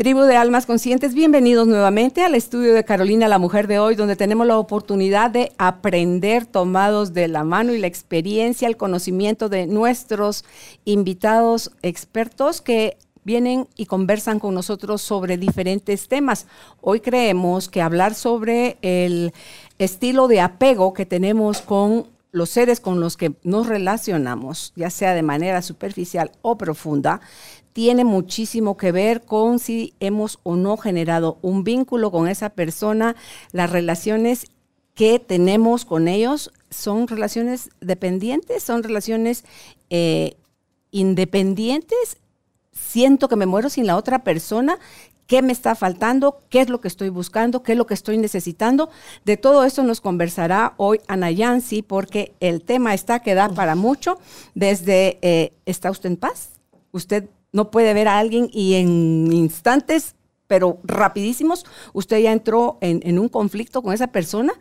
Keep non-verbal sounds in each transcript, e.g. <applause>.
Tribu de Almas Conscientes, bienvenidos nuevamente al estudio de Carolina, la mujer de hoy, donde tenemos la oportunidad de aprender tomados de la mano y la experiencia, el conocimiento de nuestros invitados expertos que vienen y conversan con nosotros sobre diferentes temas. Hoy creemos que hablar sobre el estilo de apego que tenemos con los seres con los que nos relacionamos, ya sea de manera superficial o profunda, tiene muchísimo que ver con si hemos o no generado un vínculo con esa persona, las relaciones que tenemos con ellos son relaciones dependientes, son relaciones eh, independientes. Siento que me muero sin la otra persona. ¿Qué me está faltando? ¿Qué es lo que estoy buscando? ¿Qué es lo que estoy necesitando? De todo esto nos conversará hoy Ana Yancy porque el tema está que da para mucho. Desde, eh, ¿está usted en paz? ¿Usted no puede ver a alguien y en instantes, pero rapidísimos, usted ya entró en, un conflicto con esa persona.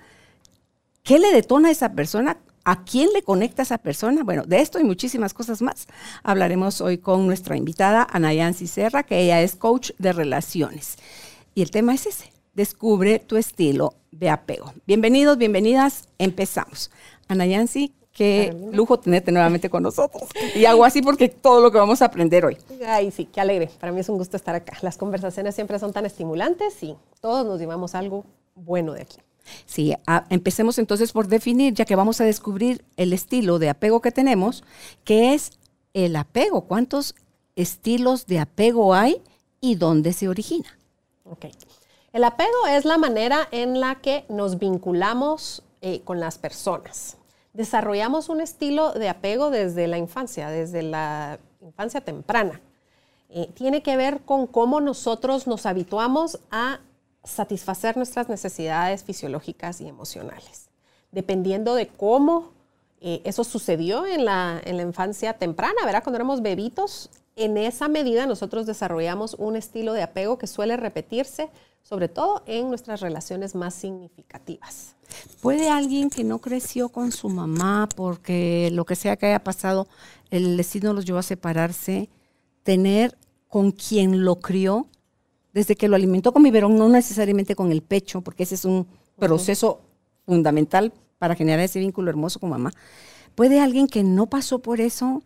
¿Qué le detona a esa persona? ¿A quién le conecta a esa persona? Bueno, de esto y muchísimas cosas más hablaremos hoy con nuestra invitada, Anayansi Serra, que ella es coach de relaciones. Y el tema es ese, descubre tu estilo de apego. Bienvenidos, bienvenidas, empezamos. Anayansi, Qué lujo tenerte nuevamente con nosotros. Y hago así porque todo lo que vamos a aprender hoy. Ay, sí, qué alegre. Para mí es un gusto estar acá. Las conversaciones siempre son tan estimulantes y todos nos llevamos algo bueno de aquí. Sí, empecemos entonces por definir, ya que vamos a descubrir el estilo de apego que tenemos, ¿qué es el apego? ¿Cuántos estilos de apego hay y dónde se origina? Ok. El apego es la manera en la que nos vinculamos eh, con las personas desarrollamos un estilo de apego desde la infancia, desde la infancia temprana. Eh, tiene que ver con cómo nosotros nos habituamos a satisfacer nuestras necesidades fisiológicas y emocionales. Dependiendo de cómo eh, eso sucedió en la, en la infancia temprana, ¿verdad? Cuando éramos bebitos, en esa medida nosotros desarrollamos un estilo de apego que suele repetirse, sobre todo en nuestras relaciones más significativas. ¿Puede alguien que no creció con su mamá porque lo que sea que haya pasado, el destino los llevó a separarse, tener con quien lo crió, desde que lo alimentó con biberón, no necesariamente con el pecho, porque ese es un proceso fundamental para generar ese vínculo hermoso con mamá? ¿Puede alguien que no pasó por eso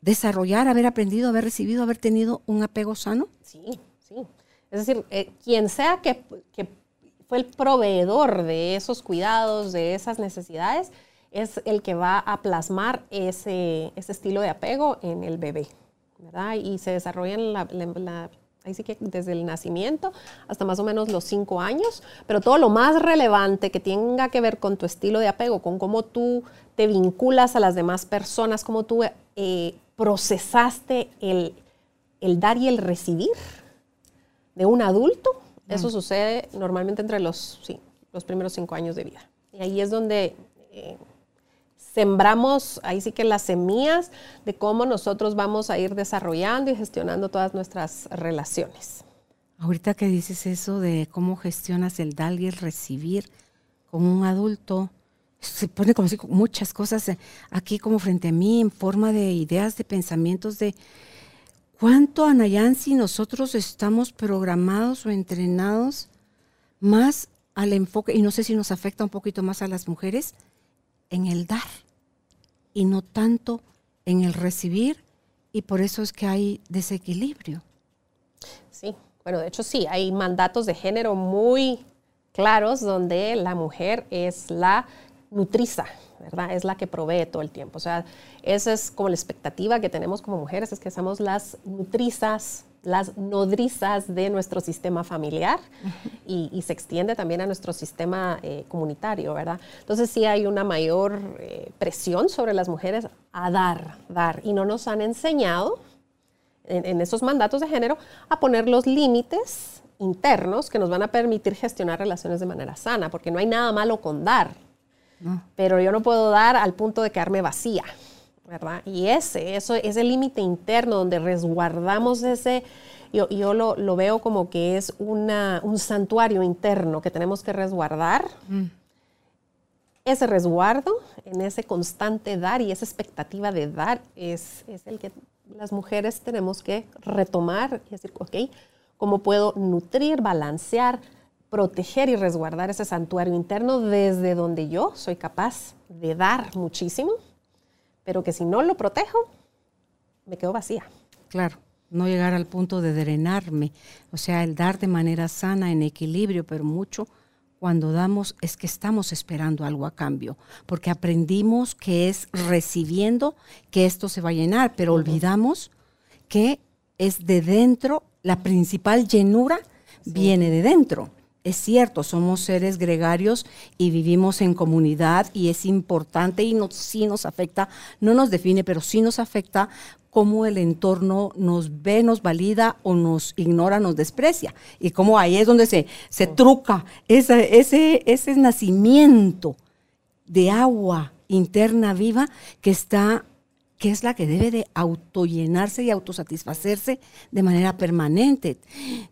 desarrollar, haber aprendido, haber recibido, haber tenido un apego sano? Sí, sí. Es decir, eh, quien sea que, que fue el proveedor de esos cuidados, de esas necesidades, es el que va a plasmar ese, ese estilo de apego en el bebé, ¿verdad? Y se desarrolla que desde el nacimiento hasta más o menos los cinco años, pero todo lo más relevante que tenga que ver con tu estilo de apego, con cómo tú te vinculas a las demás personas, cómo tú eh, procesaste el, el dar y el recibir de un adulto, eso sucede normalmente entre los, sí, los primeros cinco años de vida. Y ahí es donde eh, sembramos, ahí sí que las semillas de cómo nosotros vamos a ir desarrollando y gestionando todas nuestras relaciones. Ahorita que dices eso de cómo gestionas el dar y el recibir con un adulto, se pone como si muchas cosas eh, aquí como frente a mí en forma de ideas, de pensamientos, de ¿Cuánto, Anayansi, nosotros estamos programados o entrenados más al enfoque, y no sé si nos afecta un poquito más a las mujeres, en el dar y no tanto en el recibir, y por eso es que hay desequilibrio? Sí, bueno, de hecho sí, hay mandatos de género muy claros donde la mujer es la nutriza, ¿verdad? Es la que provee todo el tiempo. O sea, esa es como la expectativa que tenemos como mujeres, es que somos las nutrizas, las nodrizas de nuestro sistema familiar y, se extiende también a nuestro sistema eh, comunitario, ¿verdad? Entonces sí hay una mayor eh, presión sobre las mujeres a dar, dar. Y no nos han enseñado en, en esos mandatos de género a poner los límites internos que nos van a permitir gestionar relaciones de manera sana, porque no hay nada malo con dar, pero yo no puedo dar al punto de quedarme vacía. ¿verdad? Y ese, eso, ese límite interno donde resguardamos ese, yo, yo lo, lo, veo como que es una, un santuario interno que tenemos que resguardar. Mm. Ese resguardo, en ese constante dar y esa expectativa de dar, es, es el que las mujeres tenemos que retomar y decir, ok, ¿cómo puedo nutrir, balancear, proteger y resguardar ese santuario interno desde donde yo soy capaz de dar muchísimo, pero que si no lo protejo, me quedo vacía. Claro, no llegar al punto de drenarme, o sea, el dar de manera sana, en equilibrio, pero mucho cuando damos es que estamos esperando algo a cambio, porque aprendimos que es recibiendo que esto se va a llenar, pero olvidamos que es de dentro, la principal llenura viene de dentro. Es cierto, somos seres gregarios y vivimos en comunidad y es importante y no, sí nos afecta, no nos define, pero sí nos afecta cómo el entorno nos ve, nos valida o nos ignora, nos desprecia. Y cómo ahí es donde se, se truca ese, ese, ese nacimiento de agua interna viva que está que es la que debe de autollenarse y autosatisfacerse de manera permanente.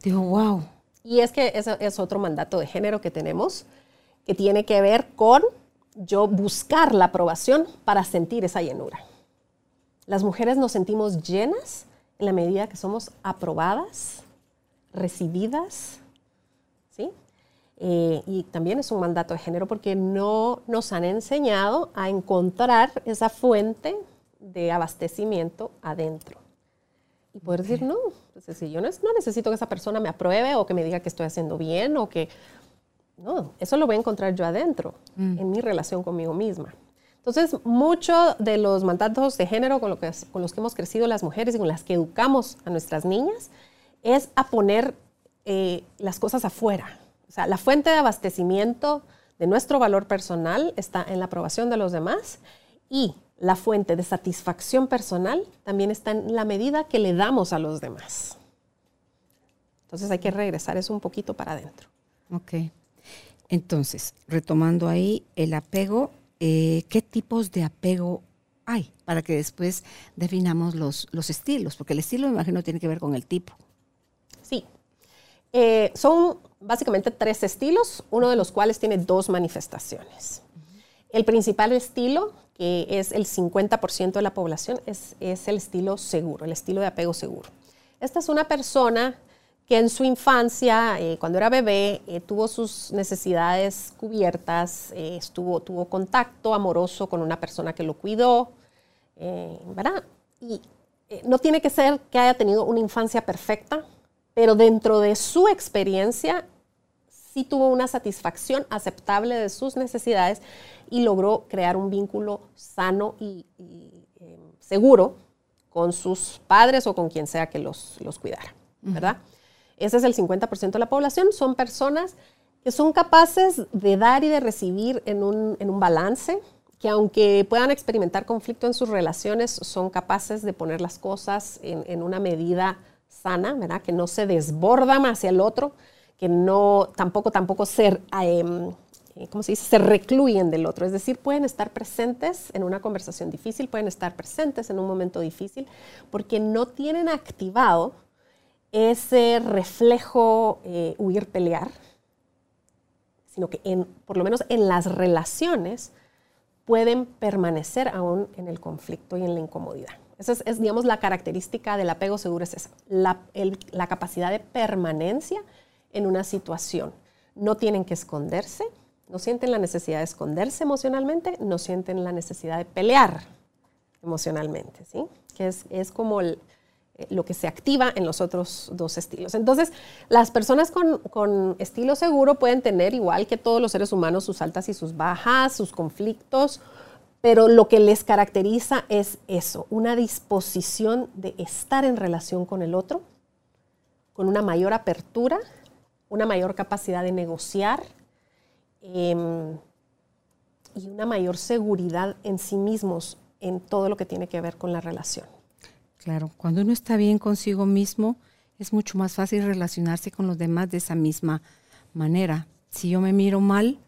Digo, wow, y es que ese es otro mandato de género que tenemos, que tiene que ver con yo buscar la aprobación para sentir esa llenura. Las mujeres nos sentimos llenas en la medida que somos aprobadas, recibidas, ¿sí? Eh, y también es un mandato de género porque no nos han enseñado a encontrar esa fuente de abastecimiento adentro y poder decir, no, pues, yo no, necesito que esa persona me apruebe o que me diga que estoy haciendo bien o que, no, eso lo voy a encontrar yo adentro, mm. en mi relación conmigo misma. Entonces, muchos de los mandatos de género con, lo que, con los que hemos crecido las mujeres y con las que educamos a nuestras niñas es a poner eh, las cosas afuera. O sea, la fuente de abastecimiento de nuestro valor personal está en la aprobación de los demás y la fuente de satisfacción personal también está en la medida que le damos a los demás. Entonces hay que regresar eso un poquito para adentro. Ok. Entonces, retomando ahí el apego, eh, ¿qué tipos de apego hay? Para que después definamos los, los estilos, porque el estilo, me imagino, tiene que ver con el tipo. Sí. Eh, son básicamente tres estilos, uno de los cuales tiene dos manifestaciones. El principal estilo que es el 50% de la población, es, el estilo seguro, el estilo de apego seguro. Esta es una persona que en su infancia, eh, cuando era bebé, eh, tuvo sus necesidades cubiertas, eh, estuvo, tuvo contacto amoroso con una persona que lo cuidó, ¿verdad? Y no tiene que ser que haya tenido una infancia perfecta, pero dentro de su experiencia sí tuvo una satisfacción aceptable de sus necesidades y logró crear un vínculo sano y, eh, seguro con sus padres o con quien sea que los, los cuidara, ¿verdad? Ese es el 50% de la población, son personas que son capaces de dar y de recibir en un, en un balance, que aunque puedan experimentar conflicto en sus relaciones, son capaces de poner las cosas en, en una medida sana, ¿verdad? Que no se desbordan hacia el otro, que no tampoco, tampoco ser, em, eh, ¿cómo se dice? Se recluyen del otro. Es decir, pueden estar presentes en una conversación difícil, pueden estar presentes en un momento difícil, porque no tienen activado ese reflejo eh, huir, pelear, sino que en, por lo menos en las relaciones pueden permanecer aún en el conflicto y en la incomodidad. Esa es, digamos, la característica del apego seguro, es esa, la, la capacidad de permanencia en una situación. No tienen que esconderse, no sienten la necesidad de esconderse emocionalmente, no sienten la necesidad de pelear emocionalmente, ¿sí? Que es, como eh, lo que se activa en los otros dos estilos. Entonces, las personas con, con, estilo seguro pueden tener, igual que todos los seres humanos, sus altas y sus bajas, sus conflictos, pero lo que les caracteriza es eso, una disposición de estar en relación con el otro, con una mayor apertura una mayor capacidad de negociar em, y una mayor seguridad en sí mismos en todo lo que tiene que ver con la relación. Claro, cuando uno está bien consigo mismo, es mucho más fácil relacionarse con los demás de esa misma manera. Si yo me miro mal,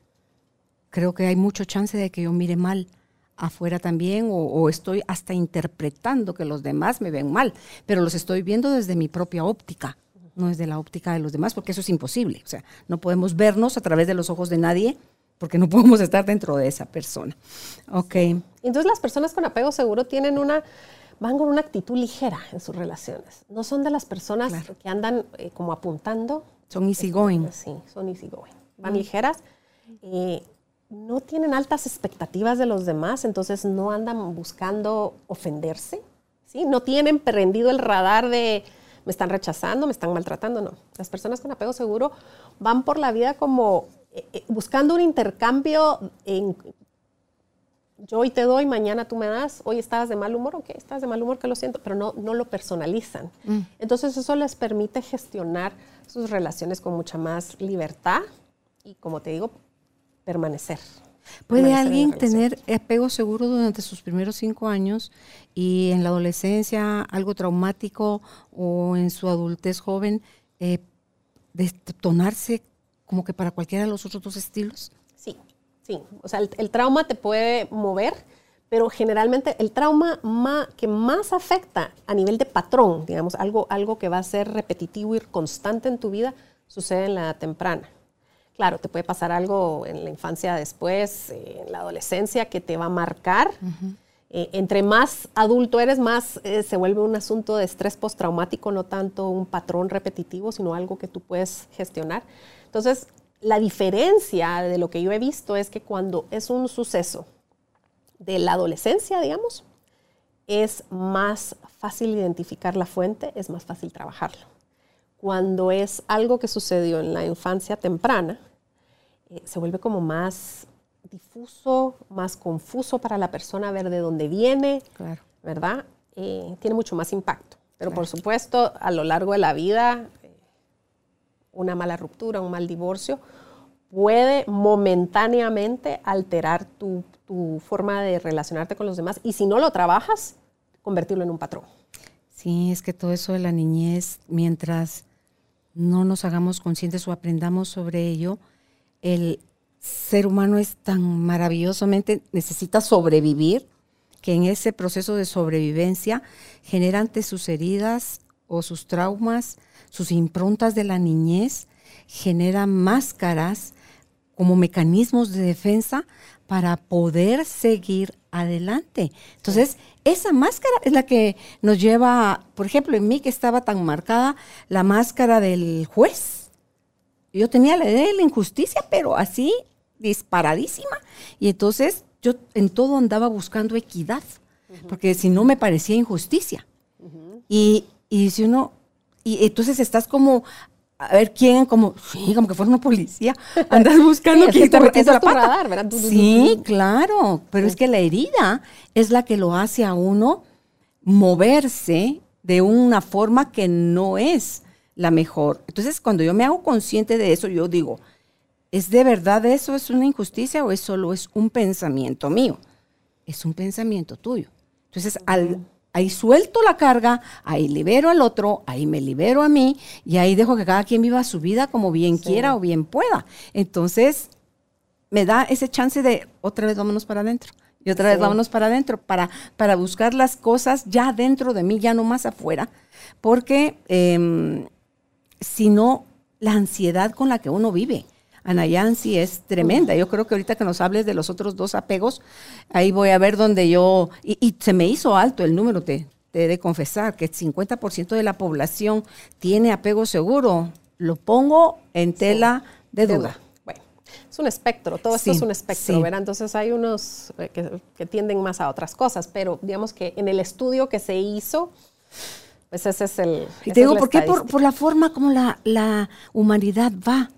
creo que hay mucho chance de que yo mire mal afuera también o, estoy hasta interpretando que los demás me ven mal, pero los estoy viendo desde mi propia óptica, no desde la óptica de los demás, porque eso es imposible. O sea, no podemos vernos a través de los ojos de nadie porque no <laughs> podemos estar dentro de esa persona. Ok. Entonces las personas con apego seguro tienen una, van con una actitud ligera en sus relaciones. No son de las personas que andan eh, como apuntando. Son easygoing. Sí, son easygoing. Van ligeras. Eh, no tienen altas expectativas de los demás, entonces no andan buscando ofenderse. ¿sí? No tienen prendido el radar de me están rechazando, me están maltratando, no. Las personas con apego seguro van por la vida como eh, eh, buscando un intercambio en yo hoy te doy, mañana tú me das, hoy estabas de mal humor, ok, estás de mal humor, que lo siento, pero no, no lo personalizan. Mm. Entonces eso les permite gestionar sus relaciones con mucha más libertad y, como te digo, permanecer. ¿Puede alguien tener apego seguro durante sus primeros cinco años y en la adolescencia algo traumático o en su adultez joven eh, detonarse como que para cualquiera de los otros dos estilos? Sí, sí. O sea, el, trauma te puede mover, pero generalmente el trauma que más afecta a nivel de patrón, digamos, algo, algo que va a ser repetitivo y constante en tu vida, sucede en la temprana. Claro, te puede pasar algo en la infancia después, eh, en la adolescencia, que te va a marcar. Eh, entre más adulto eres, más eh, se vuelve un asunto de estrés postraumático, no tanto un patrón repetitivo, sino algo que tú puedes gestionar. Entonces, la diferencia de lo que yo he visto es que cuando es un suceso de la adolescencia, digamos, es más fácil identificar la fuente, es más fácil trabajarlo cuando es algo que sucedió en la infancia temprana, eh, se vuelve como más difuso, más confuso para la persona ver de dónde viene, ¿verdad? Eh, tiene mucho más impacto. Pero por supuesto, a lo largo de la vida, eh, una mala ruptura, un mal divorcio, puede momentáneamente alterar tu, tu forma de relacionarte con los demás y si no lo trabajas, convertirlo en un patrón. Sí, es que todo eso de la niñez, mientras no nos hagamos conscientes o aprendamos sobre ello, el ser humano es tan maravillosamente, necesita sobrevivir, que en ese proceso de sobrevivencia genera ante sus heridas o sus traumas, sus improntas de la niñez, genera máscaras como mecanismos de defensa para poder seguir adelante. Entonces, esa máscara es la que nos lleva, por ejemplo, en mí que estaba tan marcada la máscara del juez. Yo tenía la idea de la injusticia, pero así disparadísima. Y entonces yo en todo andaba buscando equidad, porque si no me parecía injusticia. y, y si uno, y entonces estás como a ver quién, como, sí, como que fuera una policía, <laughs> andas buscando quién está metiendo la pata. ¿verdad? Sí, claro, pero es que la herida es la que lo hace a uno moverse de una forma que no es la mejor. Entonces, cuando yo me hago consciente de eso, yo digo, ¿es de verdad eso? ¿Es una injusticia o es solo es un pensamiento mío? Es un pensamiento tuyo. Entonces, al, Ahí suelto la carga, ahí libero al otro, ahí me libero a mí y ahí dejo que cada quien viva su vida como bien quiera o bien pueda. Entonces, me da ese chance de otra vez vámonos para adentro. Y otra vez vámonos para adentro, para, para buscar las cosas ya dentro de mí, ya no más afuera. Porque em, si no, la ansiedad con la que uno vive. Anayansi es tremenda. Yo creo que ahorita que nos hables de los otros dos apegos, ahí voy a ver donde yo, y, se me hizo alto el número, te, te he de confesar, que el 50% de la población tiene apego seguro. Lo pongo en tela de duda. Bueno, es un espectro, todo esto es un espectro, ¿verdad? Entonces hay unos eh, que, tienden más a otras cosas, pero digamos que en el estudio que se hizo, pues ese es el... Y te digo, ¿por qué? Por, la forma como la, la humanidad va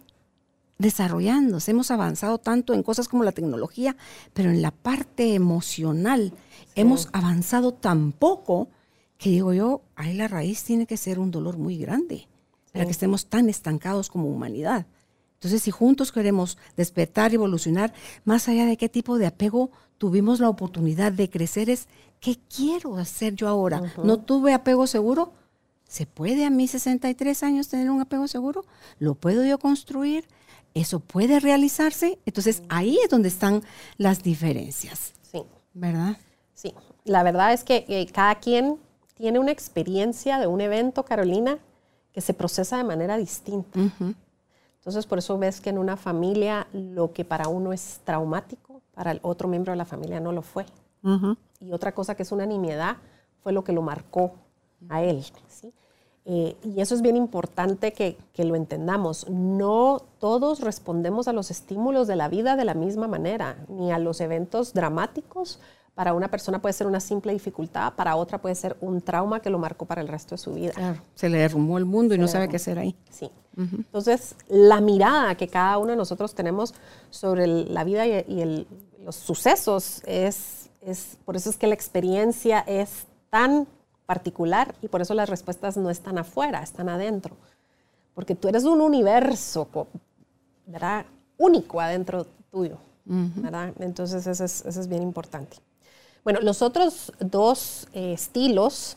desarrollándose. Hemos avanzado tanto en cosas como la tecnología, pero en la parte emocional hemos avanzado tan poco que digo yo, ahí la raíz tiene que ser un dolor muy grande para que estemos tan estancados como humanidad. Entonces, si juntos queremos despertar, evolucionar, más allá de qué tipo de apego tuvimos la oportunidad de crecer, es qué quiero hacer yo ahora. No tuve apego seguro. ¿Se puede a mis 63 años tener un apego seguro? ¿Lo puedo yo construir? Eso puede realizarse. Entonces ahí es donde están las diferencias. Sí. ¿Verdad? Sí, la verdad es que eh, cada quien tiene una experiencia de un evento, Carolina, que se procesa de manera distinta. Entonces, por eso ves que en una familia lo que para uno es traumático, para el otro miembro de la familia no lo fue. Y otra cosa que es una nimiedad fue lo que lo marcó a él. Eh, y eso es bien importante que, que, lo entendamos. No todos respondemos a los estímulos de la vida de la misma manera, ni a los eventos dramáticos. Para una persona puede ser una simple dificultad, para otra puede ser un trauma que lo marcó para el resto de su vida. Claro, se le derrumbó el mundo y no sabe qué hacer ahí. Sí. Entonces, la mirada que cada uno de nosotros tenemos sobre la vida y, los sucesos es, es, por eso es que la experiencia es tan particular y por eso las respuestas no están afuera, están adentro. Porque tú eres un universo, ¿verdad? Único adentro tuyo, ¿verdad? Entonces eso es, bien importante. Bueno, los otros dos eh, estilos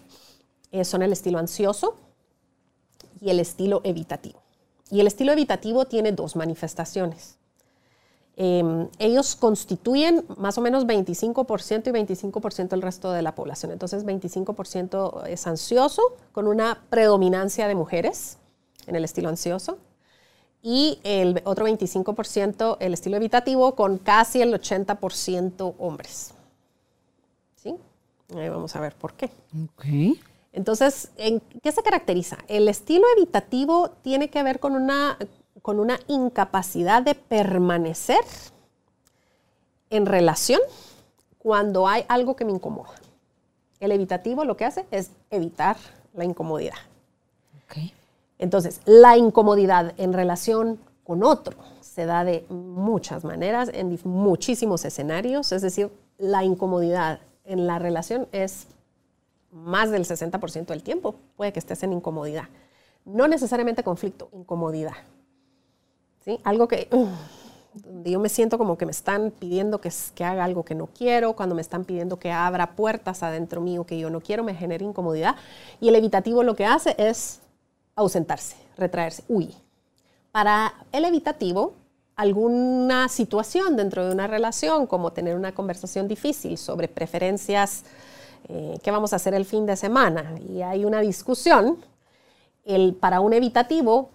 eh, son el estilo ansioso y el estilo evitativo. Y el estilo evitativo tiene dos manifestaciones. Em, ellos constituyen más o menos 25% y 25% del resto de la población. Entonces, 25% es ansioso, con una predominancia de mujeres en el estilo ansioso. Y el otro 25% el estilo evitativo, con casi el 80% hombres. ¿Sí? Ahí vamos a ver por qué. Ok. Entonces, ¿en qué se caracteriza? El estilo evitativo tiene que ver con una con una incapacidad de permanecer en relación cuando hay algo que me incomoda. El evitativo lo que hace es evitar la incomodidad. Entonces, la incomodidad en relación con otro se da de muchas maneras, en muchísimos escenarios, es decir, la incomodidad en la relación es más del 60% del tiempo, puede que estés en incomodidad. No necesariamente conflicto, incomodidad. Algo que yo me siento como que me están pidiendo que, que, haga algo que no quiero, cuando me están pidiendo que abra puertas adentro mío que yo no quiero, me genera incomodidad. Y el evitativo lo que hace es ausentarse, retraerse, huir. Para el evitativo, alguna situación dentro de una relación, como tener una conversación difícil sobre preferencias, eh, qué vamos a hacer el fin de semana, y hay una discusión, el, para un evitativo,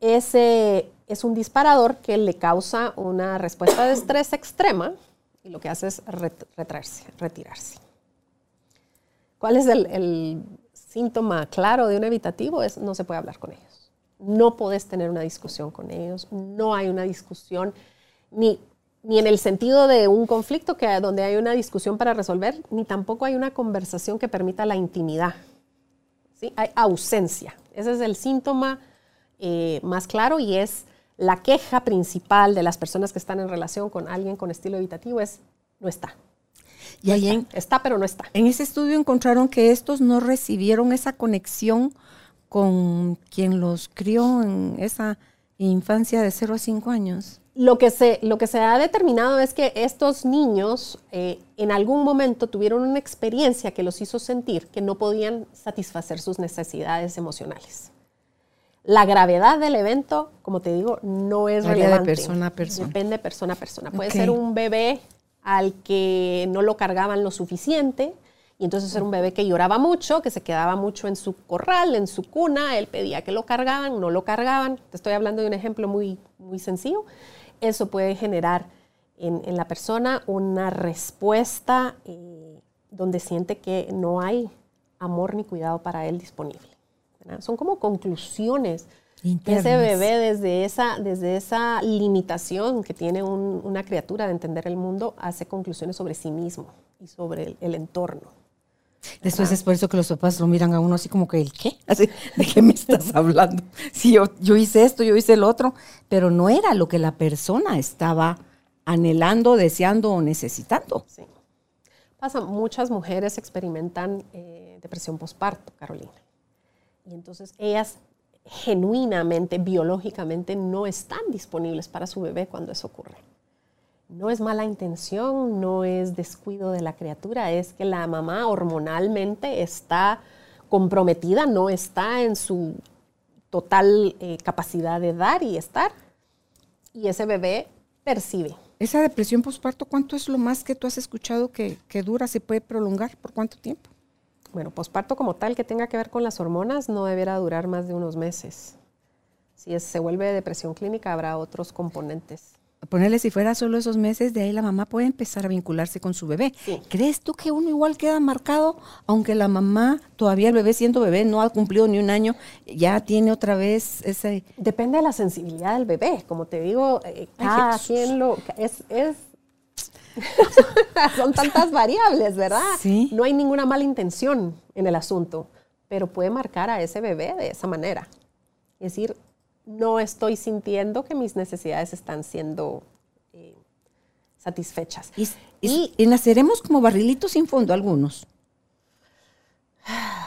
ese es un disparador que le causa una respuesta de estrés extrema y lo que hace es retraerse, retirarse. ¿Cuál es el, síntoma claro de un evitativo? Es no se puede hablar con ellos. No puedes tener una discusión con ellos. No hay una discusión ni, ni en el sentido de un conflicto que, donde hay una discusión para resolver, ni tampoco hay una conversación que permita la intimidad. ¿sí? Hay ausencia. Ese es el síntoma eh, más claro y es la queja principal de las personas que están en relación con alguien con estilo evitativo es no está. Y ahí está, pero no está. En ese estudio encontraron que estos no recibieron esa conexión con quien los crió en esa infancia de 0 a 5 años. Lo que, se, lo que se ha determinado es que estos niños eh, en algún momento tuvieron una experiencia que los hizo sentir que no podían satisfacer sus necesidades emocionales. La gravedad del evento, como te digo, no es relevante. de persona a persona. Depende de persona a persona. Puede ser un bebé al que no lo cargaban lo suficiente, y entonces era un bebé que lloraba mucho, que se quedaba mucho en su corral, en su cuna, él pedía que lo cargaban, no lo cargaban. Te estoy hablando de un ejemplo muy, muy sencillo. Eso puede generar en, la persona una respuesta eh, donde siente que no hay amor ni cuidado para él disponible. Son como conclusiones ese bebé desde esa, desde esa limitación que tiene una criatura de entender el mundo, hace conclusiones sobre sí mismo y sobre el, entorno. Después es por eso que los papás lo miran a uno así como que, ¿el qué? <laughs> Así, ¿de qué me estás <laughs> hablando? Si yo, yo hice esto, yo hice el otro, pero no era lo que la persona estaba anhelando, deseando o necesitando. Sí. Pasa, muchas mujeres experimentan eh, depresión postparto, Carolina. Y entonces ellas genuinamente, biológicamente, no están disponibles para su bebé cuando eso ocurre. No es mala intención, no es descuido de la criatura, es que la mamá hormonalmente está comprometida, no está en su total eh, capacidad de dar y estar. Y ese bebé percibe esa depresión postparto, ¿cuánto es lo más que tú has escuchado que, que dura? ¿Se puede prolongar? ¿Por cuánto tiempo? Bueno, posparto como tal que tenga que ver con las hormonas no deberá durar más de unos meses. Si se vuelve depresión clínica, habrá otros componentes. Ponerle si fuera solo esos meses, de ahí la mamá puede empezar a vincularse con su bebé. ¿Crees tú que uno igual queda marcado, aunque la mamá, todavía el bebé siendo bebé, no ha cumplido ni un año, ya tiene otra vez ese... Depende de la sensibilidad del bebé. Como te digo, eh, cada quien lo... Es, es <laughs> Son tantas variables, ¿verdad? Sí. No hay ninguna mala intención en el asunto, pero puede marcar a ese bebé de esa manera. Es decir, no estoy sintiendo que mis necesidades están siendo eh, satisfechas. Y, naceremos como barrilitos sin fondo algunos. <sighs>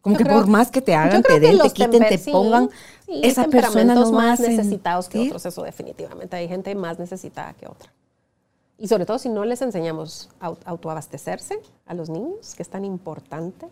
Como que por más que te hagan, te den, te quiten, te pongan, esa persona no más necesitados que otros, eso definitivamente. Hay gente más necesitada que otra. Y sobre todo si no les enseñamos a autoabastecerse a los niños, que es tan importante,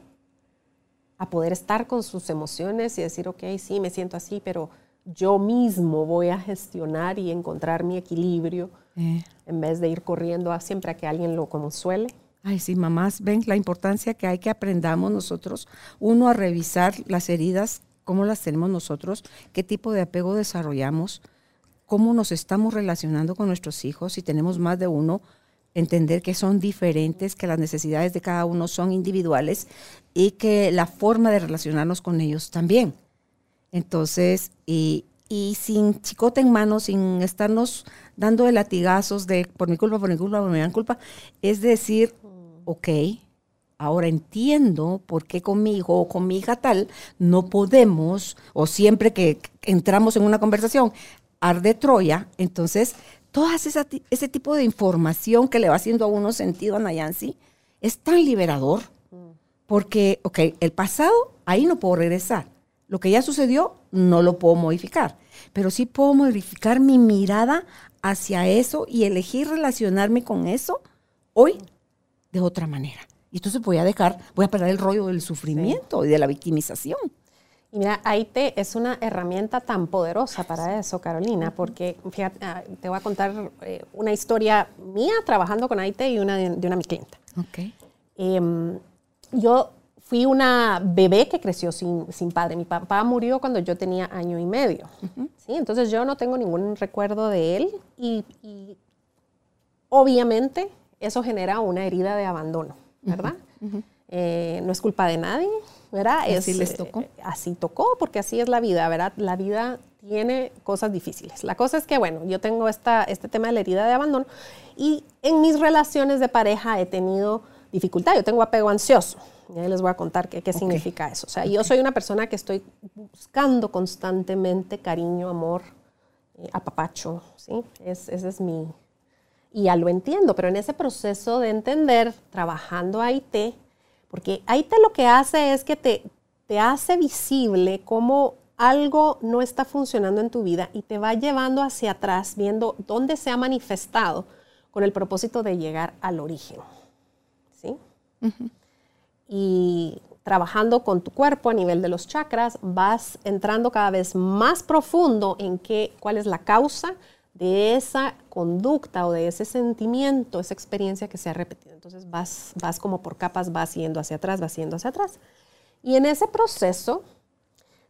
a poder estar con sus emociones y decir, ok, sí, me siento así, pero yo mismo voy a gestionar y encontrar mi equilibrio eh. en vez de ir corriendo a, siempre a que alguien lo consuele. Ay, sí, mamás, ven la importancia que hay que aprendamos nosotros, uno, a revisar las heridas, cómo las tenemos nosotros, qué tipo de apego desarrollamos, cómo nos estamos relacionando con nuestros hijos, si tenemos más de uno, entender que son diferentes, que las necesidades de cada uno son individuales y que la forma de relacionarnos con ellos también. Entonces, y, sin chicote en mano, sin estarnos dando de latigazos de por mi culpa, por mi culpa, por mi gran culpa, es decir, ok, ahora entiendo por qué con mi hijo o con mi hija tal no podemos, o siempre que entramos en una conversación, arde Troya, entonces todas ese tipo de información que le va haciendo a uno sentido a Nayansi es tan liberador, porque, ok, el pasado, ahí no puedo regresar. Lo que ya sucedió, no lo puedo modificar, pero sí puedo modificar mi mirada hacia eso y elegir relacionarme con eso hoy de otra manera. Y entonces voy a dejar, voy a parar el rollo del sufrimiento y de la victimización. Y mira, AIT es una herramienta tan poderosa para eso, Carolina, porque fíjate, ah, te voy a contar eh, una historia mía trabajando con AIT y una de, una de mis clientes. Okay. Em, yo fui una bebé que creció sin, sin, padre. Mi papá murió cuando yo tenía año y medio. ¿sí? Entonces yo no tengo ningún recuerdo de él y, obviamente eso genera una herida de abandono, ¿verdad? Eh, no es culpa de nadie, ¿verdad? Así les tocó. Eh, así tocó, porque así es la vida, ¿verdad? La vida tiene cosas difíciles. La cosa es que, bueno, yo tengo esta, este tema de la herida de abandono y en mis relaciones de pareja he tenido dificultad. Yo tengo apego ansioso. Y ahí les voy a contar qué, qué significa eso. O sea, yo soy una persona que estoy buscando constantemente cariño, amor, eh, apapacho, ¿sí? Es, ese es mi... Y ya lo entiendo, pero en ese proceso de entender, trabajando IT, porque ahí te lo que hace es que te, te hace visible cómo algo no está funcionando en tu vida y te va llevando hacia atrás, viendo dónde se ha manifestado con el propósito de llegar al origen. ¿Sí? Y trabajando con tu cuerpo a nivel de los chakras, vas entrando cada vez más profundo en qué, cuál es la causa, de esa conducta o de ese sentimiento, esa experiencia que se ha repetido. Entonces vas, vas como por capas, vas yendo hacia atrás, vas yendo hacia atrás. Y en ese proceso,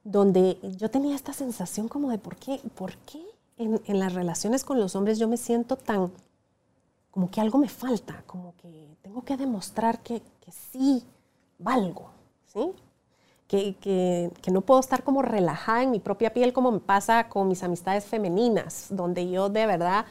donde yo tenía esta sensación como de por qué, por qué en, en las relaciones con los hombres yo me siento tan, como que algo me falta, como que tengo que demostrar que, que sí valgo, ¿sí? Que, no puedo estar como relajada en mi propia piel como me pasa con mis amistades femeninas, donde yo de verdad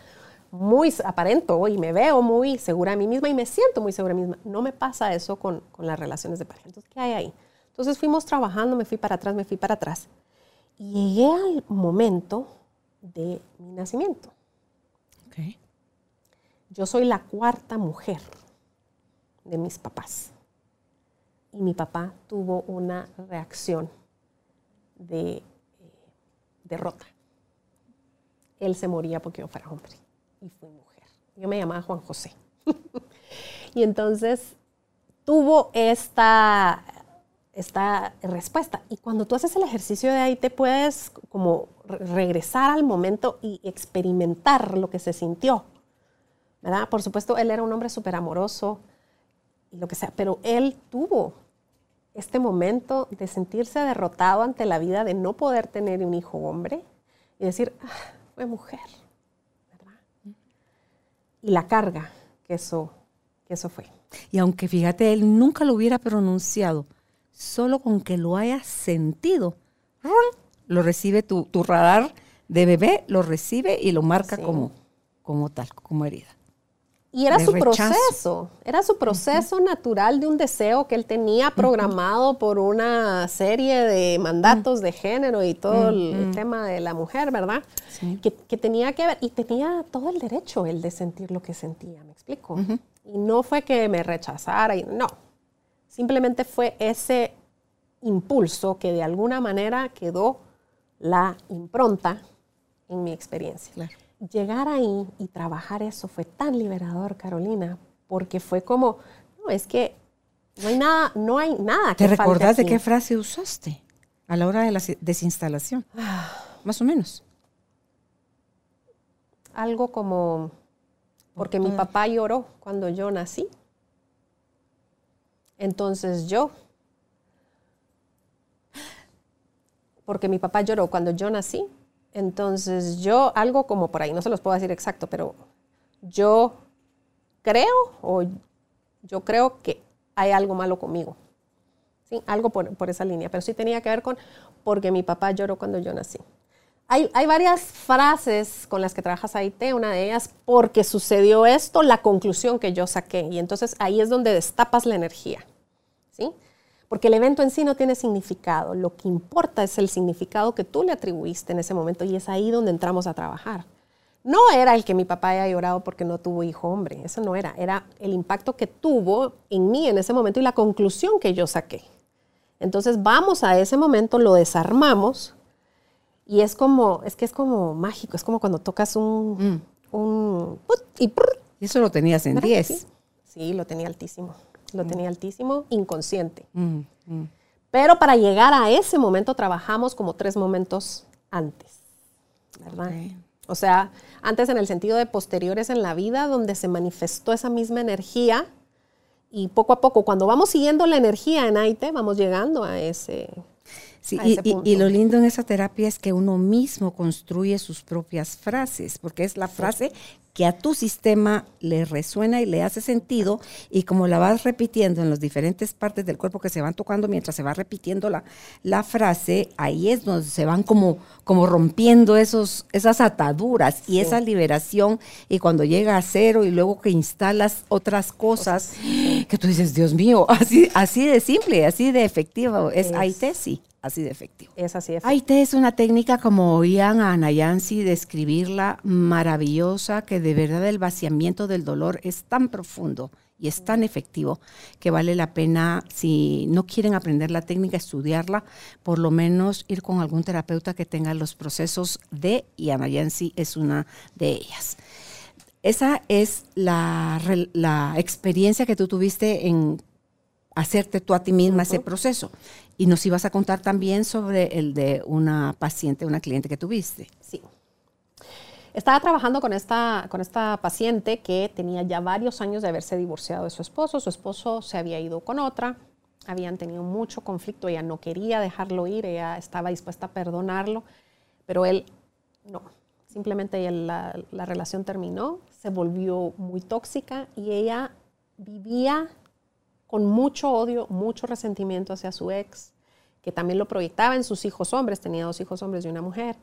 muy aparento y me veo muy segura de mí misma y me siento muy segura de mí misma. No me pasa eso con, las relaciones de pareja. Entonces, ¿qué hay ahí? Entonces fuimos trabajando, me fui para atrás, me fui para atrás. Y llegué al momento de mi nacimiento. Yo soy la cuarta mujer de mis papás y mi papá tuvo una reacción de eh, derrota. Él se moría porque yo fuera hombre y fui mujer. Yo me llamaba Juan José. <laughs> y entonces tuvo esta, esta respuesta. Y cuando tú haces el ejercicio de ahí, te puedes como regresar al momento y experimentar lo que se sintió. ¿verdad? Por supuesto, él era un hombre súper amoroso y lo que sea, pero él tuvo este momento de sentirse derrotado ante la vida, de no poder tener un hijo hombre y decir, ah, fue mujer, ¿verdad? Y la carga que eso, que eso fue. Y aunque fíjate, él nunca lo hubiera pronunciado, solo con que lo haya sentido, lo recibe tu, tu radar de bebé, lo recibe y lo marca Sí. como, como tal, como herida. Y era su rechazo. proceso, era su proceso natural de un deseo que él tenía programado por una serie de mandatos de género y todo el, el tema de la mujer, ¿verdad? Sí. Que, que tenía que ver, y tenía todo el derecho él de sentir lo que sentía, ¿me explico? Y no fue que me rechazara, y, no, simplemente fue ese impulso que de alguna manera quedó la impronta en mi experiencia Claro. Llegar ahí y trabajar eso fue tan liberador, Carolina, porque fue como, no, es que no hay nada, no hay nada que ¿Te falte recordás de qué frase usaste a la hora de la si- desinstalación? Más o menos. Algo como, porque mi papá lloró cuando yo nací. Entonces yo, porque mi papá lloró cuando yo nací, entonces yo, algo como por ahí, no se los puedo decir exacto, pero yo creo o yo creo que hay algo malo conmigo. ¿sí? Algo por, por esa línea, pero sí tenía que ver con porque mi papá lloró cuando yo nací. Hay, hay varias frases con las que trabajas AIT, una de ellas, porque sucedió esto, la conclusión que yo saqué. Y entonces ahí es donde destapas la energía. ¿sí? Porque el evento en sí no tiene significado. Lo que importa es el significado que tú le atribuiste en ese momento y es ahí donde entramos a trabajar. No era el que mi papá haya llorado porque no tuvo hijo hombre, eso no era, era el impacto que tuvo en mí en ese momento y la conclusión que yo saqué. Entonces vamos a ese momento, lo desarmamos y es como, es que es como mágico, es como cuando tocas un, un put y eso lo tenías en ¿verdad? 10. Sí, sí, lo tenía altísimo, lo tenía altísimo, inconsciente. Mm, mm. Pero para llegar a ese momento trabajamos como tres momentos antes, ¿verdad? O sea, antes en el sentido de posteriores en la vida, donde se manifestó esa misma energía y poco a poco, cuando vamos siguiendo la energía en AITE, vamos llegando a ese... Sí, y, lo lindo en esa terapia es que uno mismo construye sus propias frases, porque es la frase que a tu sistema le resuena y le hace sentido, y como la vas repitiendo en las diferentes partes del cuerpo que se van tocando mientras se va repitiendo la, la frase, ahí es donde se van como, como rompiendo esos, esas ataduras y esa liberación, y cuando llega a cero y luego que instalas otras cosas, que tú dices, Dios mío, así, así de simple, así de efectivo, es, Es. ahí te sí, así de efectivo. Es así de AIT es una técnica, como oían a Anayansi describirla, maravillosa, que de verdad el vaciamiento del dolor es tan profundo y es tan efectivo que vale la pena, si no quieren aprender la técnica, estudiarla, por lo menos ir con algún terapeuta que tenga los procesos de, y Anayansi es una de ellas. Esa es la experiencia que tú tuviste en hacerte tú a ti misma ese proceso. Y nos ibas a contar también sobre el de una paciente, una cliente que tuviste. Sí. Estaba trabajando con esta, con esta paciente que tenía ya varios años de haberse divorciado de su esposo. Su esposo se había ido con otra. Habían tenido mucho conflicto. Ella no quería dejarlo ir. Ella estaba dispuesta a perdonarlo. Pero él no. Simplemente la relación terminó. Se volvió muy tóxica y ella vivía con mucho odio, mucho resentimiento hacia su ex, que también lo proyectaba en sus hijos hombres. Tenía dos hijos hombres y una mujer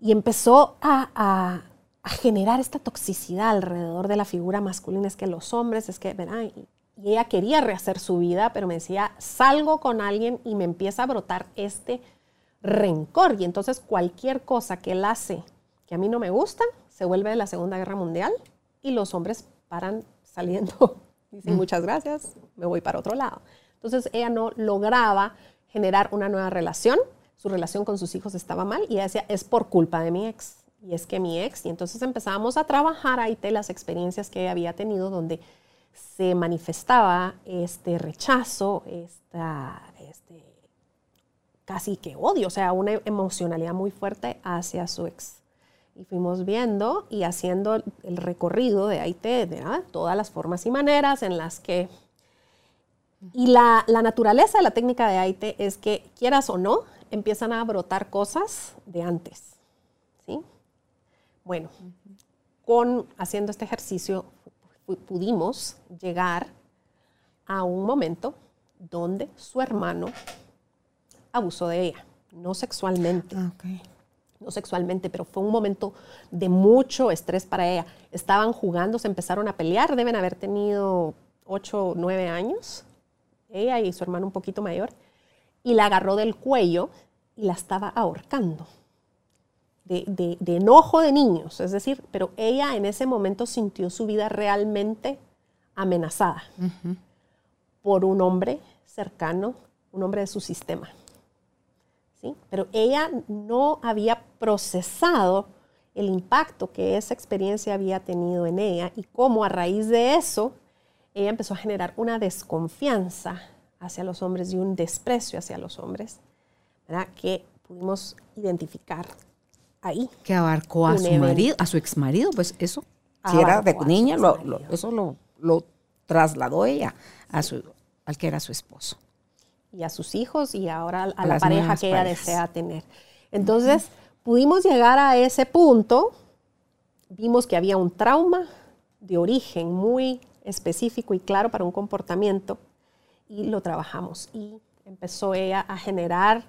y empezó a, a- a generar esta toxicidad alrededor de la figura masculina. Es que los hombres, es que. Y, y ella quería rehacer su vida, pero me decía, salgo con alguien y me empieza a brotar este rencor. Y entonces cualquier cosa que él hace que a mí no me gusta, se vuelve de la Segunda Guerra Mundial y los hombres paran saliendo. Dicen, muchas gracias, me voy para otro lado. Entonces ella no lograba generar una nueva relación su relación con sus hijos estaba mal y ella decía, es por culpa de mi ex. Y es que mi ex, y entonces empezamos a trabajar ahí de las experiencias que ella había tenido donde se manifestaba este rechazo, esta, este, casi que odio, o sea, una emocionalidad muy fuerte hacia su ex. Y fuimos viendo y haciendo el recorrido de AIT, de todas las formas y maneras en las que... Y la, la, naturaleza de la técnica de AIT es que, quieras o no, empiezan a brotar cosas de antes. ¿sí? Bueno, con haciendo este ejercicio pudimos llegar a un momento donde su hermano abusó de ella, no sexualmente. Ah, no sexualmente, pero fue un momento de mucho estrés para ella. Estaban jugando, se empezaron a pelear, deben haber tenido 8 o 9 años, ella y su hermano un poquito mayor, y la agarró del cuello y la estaba ahorcando. De, enojo de niños, es decir, pero ella en ese momento sintió su vida realmente amenazada por un hombre cercano, un hombre de su sistema. Pero ella no había procesado el impacto que esa experiencia había tenido en ella y cómo a raíz de eso ella empezó a generar una desconfianza hacia los hombres y un desprecio hacia los hombres, ¿verdad? que pudimos identificar ahí. Que abarcó a su marido, a su ex marido, pues eso, si era de niña, eso lo, lo, trasladó ella a su, al que era su esposo y a sus hijos y ahora a, la pareja que ella desea tener. Entonces, pudimos llegar a ese punto, vimos que había un trauma de origen muy específico y claro para un comportamiento y lo trabajamos y empezó ella a generar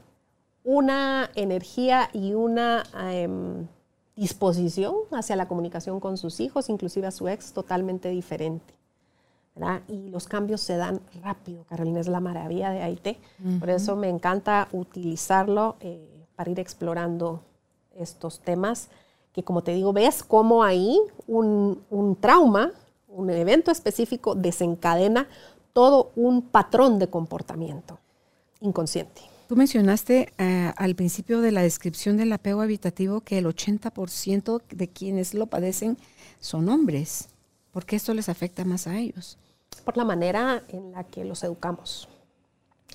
una energía y una em, disposición hacia la comunicación con sus hijos, inclusive a su ex, totalmente diferente. Y los cambios se dan rápido, Carolina, es la maravilla de Haití. Por eso me encanta utilizarlo eh, para ir explorando estos temas, que como te digo, ves cómo ahí un, un trauma, un evento específico desencadena todo un patrón de comportamiento inconsciente. Tú mencionaste eh, al principio de la descripción del apego habitativo que el 80% de quienes lo padecen son hombres. ¿Por qué esto les afecta más a ellos? Por la manera en la que los educamos.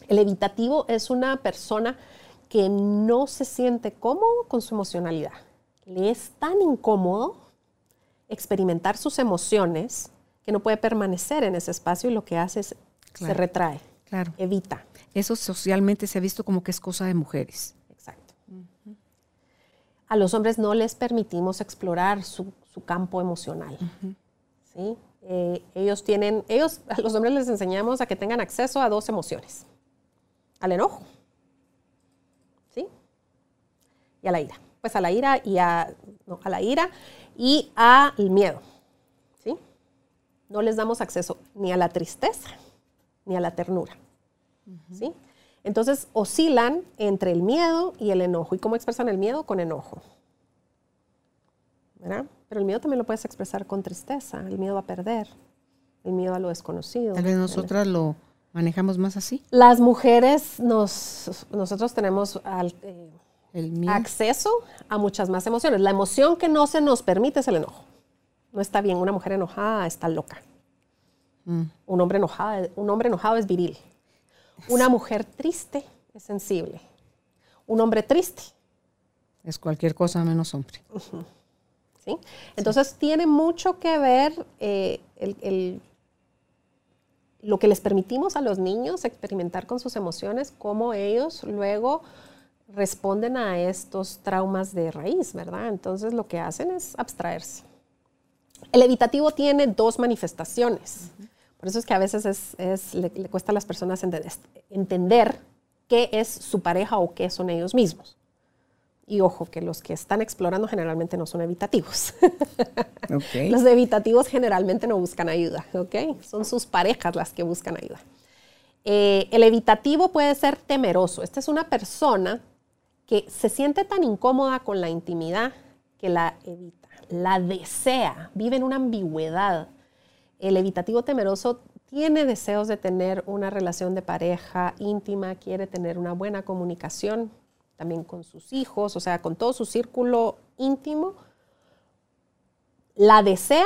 El evitativo es una persona que no se siente cómodo con su emocionalidad. Le es tan incómodo experimentar sus emociones que no puede permanecer en ese espacio y lo que hace es se retrae, claro. evita. Eso socialmente se ha visto como que es cosa de mujeres. Exacto. A los hombres no les permitimos explorar su, campo emocional. ¿sí? Eh, ellos tienen, ellos, a los hombres les enseñamos a que tengan acceso a dos emociones, al enojo, ¿sí? Y a la ira. Pues a la ira y a, a la ira y al miedo, ¿sí? No les damos acceso ni a la tristeza ni a la ternura, ¿sí? Entonces oscilan entre el miedo y el enojo. ¿Y cómo expresan el miedo? Con enojo. ¿Verdad? Pero el miedo también lo puedes expresar con tristeza, el miedo a perder, el miedo a lo desconocido. Tal vez nosotras lo manejamos más así. Las mujeres, nos, nosotros tenemos eh, acceso a muchas más emociones. La emoción que no se nos permite es el enojo. No está bien, una mujer enojada está loca. Mm. Un, hombre enojado, un hombre enojado es viril. Una mujer triste es sensible. Un hombre triste. Es cualquier cosa menos hombre. Entonces tiene mucho que ver eh, lo que les permitimos a los niños experimentar con sus emociones, cómo ellos luego responden a estos traumas de raíz, ¿verdad? Entonces lo que hacen es abstraerse. El evitativo tiene dos manifestaciones. Por eso es que a veces le, cuesta a las personas entender qué es su pareja o qué son ellos mismos. Y ojo, que los que están explorando generalmente no son evitativos. <laughs> Los evitativos generalmente no buscan ayuda, ¿ok? Son sus parejas las que buscan ayuda. Eh, el evitativo puede ser temeroso. Esta es una persona que se siente tan incómoda con la intimidad que la evita, la desea, vive en una ambigüedad. El evitativo temeroso tiene deseos de tener una relación de pareja íntima, quiere tener una buena comunicación, también con sus hijos, o sea, con todo su círculo íntimo, la desea,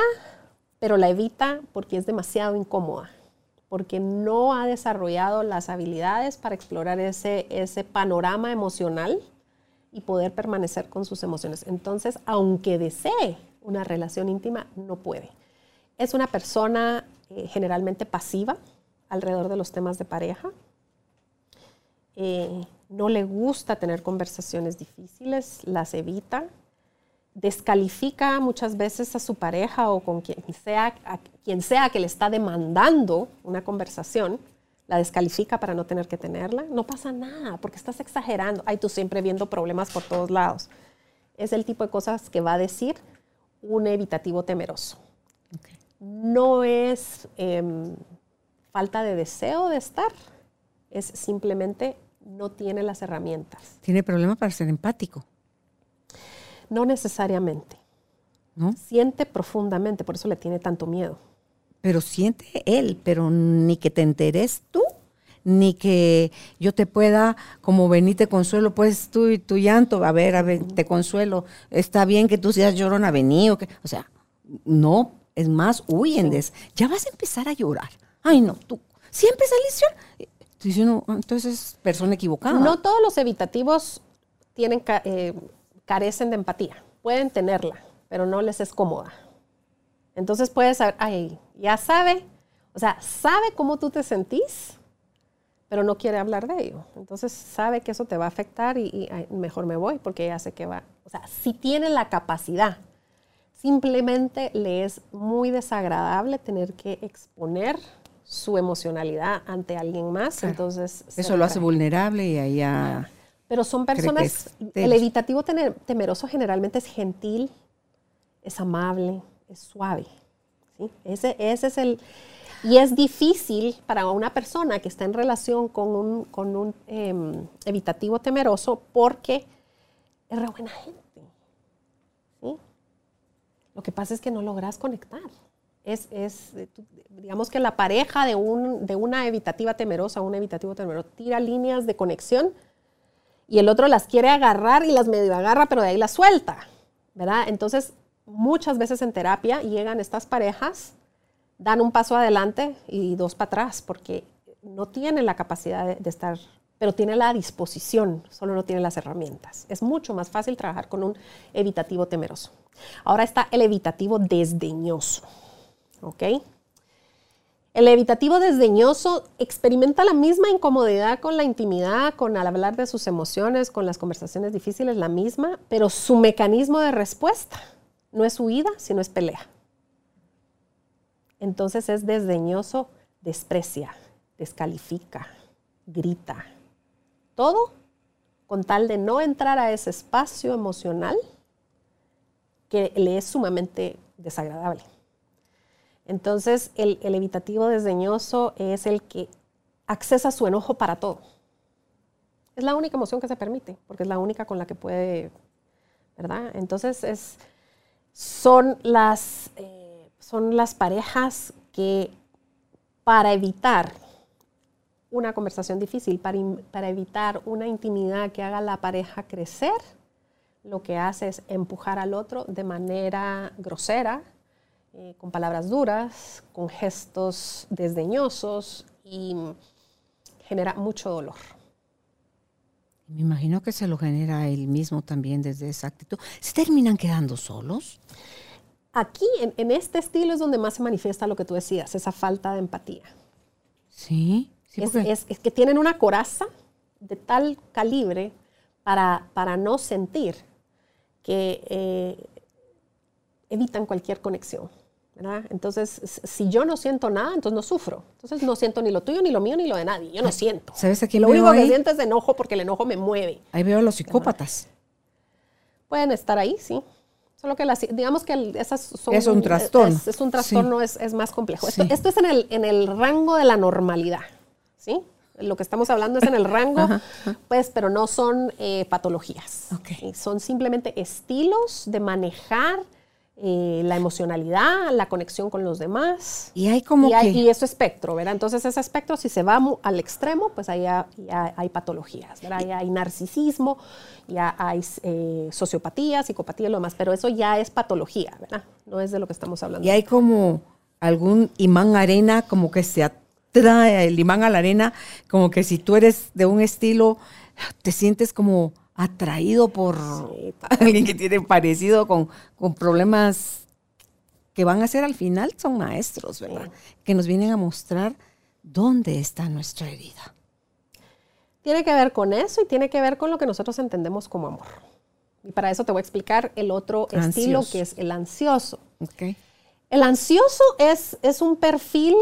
pero la evita porque es demasiado incómoda, porque no ha desarrollado las habilidades para explorar ese, ese panorama emocional y poder permanecer con sus emociones. Entonces, aunque desee una relación íntima, no puede. Es una persona eh, generalmente pasiva alrededor de los temas de pareja. Eh, no le gusta tener conversaciones difíciles, las evita, descalifica muchas veces a su pareja o con quien sea, a quien sea que le está demandando una conversación, la descalifica para no tener que tenerla. No pasa nada, porque estás exagerando. Ay, tú siempre viendo problemas por todos lados. Es el tipo de cosas que va a decir un evitativo temeroso. No es em, falta de deseo de estar, es simplemente no tiene las herramientas. Tiene problemas para ser empático. No necesariamente. ¿No? Siente profundamente, por eso le tiene tanto miedo. Pero siente él, pero ni que te enteres tú, ni que yo te pueda, como venirte consuelo, pues tú y tu llanto, a ver, a ver, te consuelo, está bien que tú seas llorona, vení, o, que, o sea, no, es más, huyen de eso. Ya vas a empezar a llorar. Ay, no, tú siempre salís llorando. Entonces es persona equivocada. No todos los evitativos tienen eh, carecen de empatía. Pueden tenerla, pero no les es cómoda. Entonces puedes saber, ay, ya sabe, o sea, sabe cómo tú te sentís, pero no quiere hablar de ello. Entonces sabe que eso te va a afectar y, mejor me voy porque ya sé que va. O sea, si tiene la capacidad, simplemente le es muy desagradable tener que exponer su emocionalidad ante alguien más. Entonces eso lo hace vulnerable y ahí ya. Pero son personas, el evitativo temeroso generalmente es gentil, es amable, es suave. Ese, ese es el... Y es difícil para una persona que está en relación con un, con un em, evitativo temeroso porque es re buena gente. Lo que pasa es que no logras conectar. Es, es, digamos que la pareja de, un, de una evitativa temerosa, un evitativo temeroso, tira líneas de conexión y el otro las quiere agarrar y las medio agarra, pero de ahí las suelta, ¿verdad? Entonces, muchas veces en terapia llegan estas parejas, dan un paso adelante y dos para atrás, porque no tienen la capacidad de, estar, pero tienen la disposición, solo no tienen las herramientas. Es mucho más fácil trabajar con un evitativo temeroso. Ahora está el evitativo desdeñoso, ¿ok? El evitativo desdeñoso experimenta la misma incomodidad con la intimidad, con al hablar de sus emociones, con las conversaciones difíciles, la misma, pero su mecanismo de respuesta no es huida, sino es pelea. Entonces es desdeñoso, desprecia, descalifica, grita. Todo con tal de no entrar a ese espacio emocional que le es sumamente desagradable. Entonces, el, evitativo desdeñoso es el que accesa su enojo para todo. Es la única emoción que se permite, porque es la única con la que puede, ¿verdad? Entonces, son, las, eh, son las parejas que para evitar una conversación difícil, para, para evitar una intimidad que haga la pareja crecer, lo que hace es empujar al otro de manera grosera, eh, con palabras duras, con gestos desdeñosos y genera mucho dolor. Me imagino que se lo genera él mismo también desde esa actitud. ¿Se terminan quedando solos? Aquí, en, este estilo, es donde más se manifiesta lo que tú decías, esa falta de empatía. Sí, es, que tienen una coraza de tal calibre para, para no sentir que eh, evitan cualquier conexión. Entonces, si yo no siento nada, entonces no sufro. Entonces no siento ni lo tuyo, ni lo mío, ni lo de nadie. Yo no siento. ¿Sabes a Lo único que siento es enojo porque el enojo me mueve. Ahí veo a los psicópatas. Pueden estar ahí, sí. Solo que digamos que esas son... Es un trastorno. Es, un trastorno, es, más complejo. Esto, es en el, en el rango de la normalidad, ¿sí? Lo que estamos hablando es en el rango, <laughs> pues, pero no son eh, patologías. Son simplemente estilos de manejar eh, la emocionalidad, la conexión con los demás. Y hay como y, y eso espectro, ¿verdad? Entonces ese espectro, si se va al extremo, pues ahí hay patologías, ¿verdad? Ya hay narcisismo, ya hay eh, sociopatía, psicopatía y lo demás, pero eso ya es patología, ¿verdad? No es de lo que estamos hablando. Y hay como algún imán arena, como que se atrae el imán a la arena, como que si tú eres de un estilo, te sientes como atraído por <laughs> alguien que tiene parecido con, con problemas que van a ser al final son maestros, ¿verdad? Que nos vienen a mostrar dónde está nuestra herida. Tiene que ver con eso y tiene que ver con lo que nosotros entendemos como amor. Y para eso te voy a explicar el otro estilo que es el ansioso. Okay. El ansioso es, es un perfil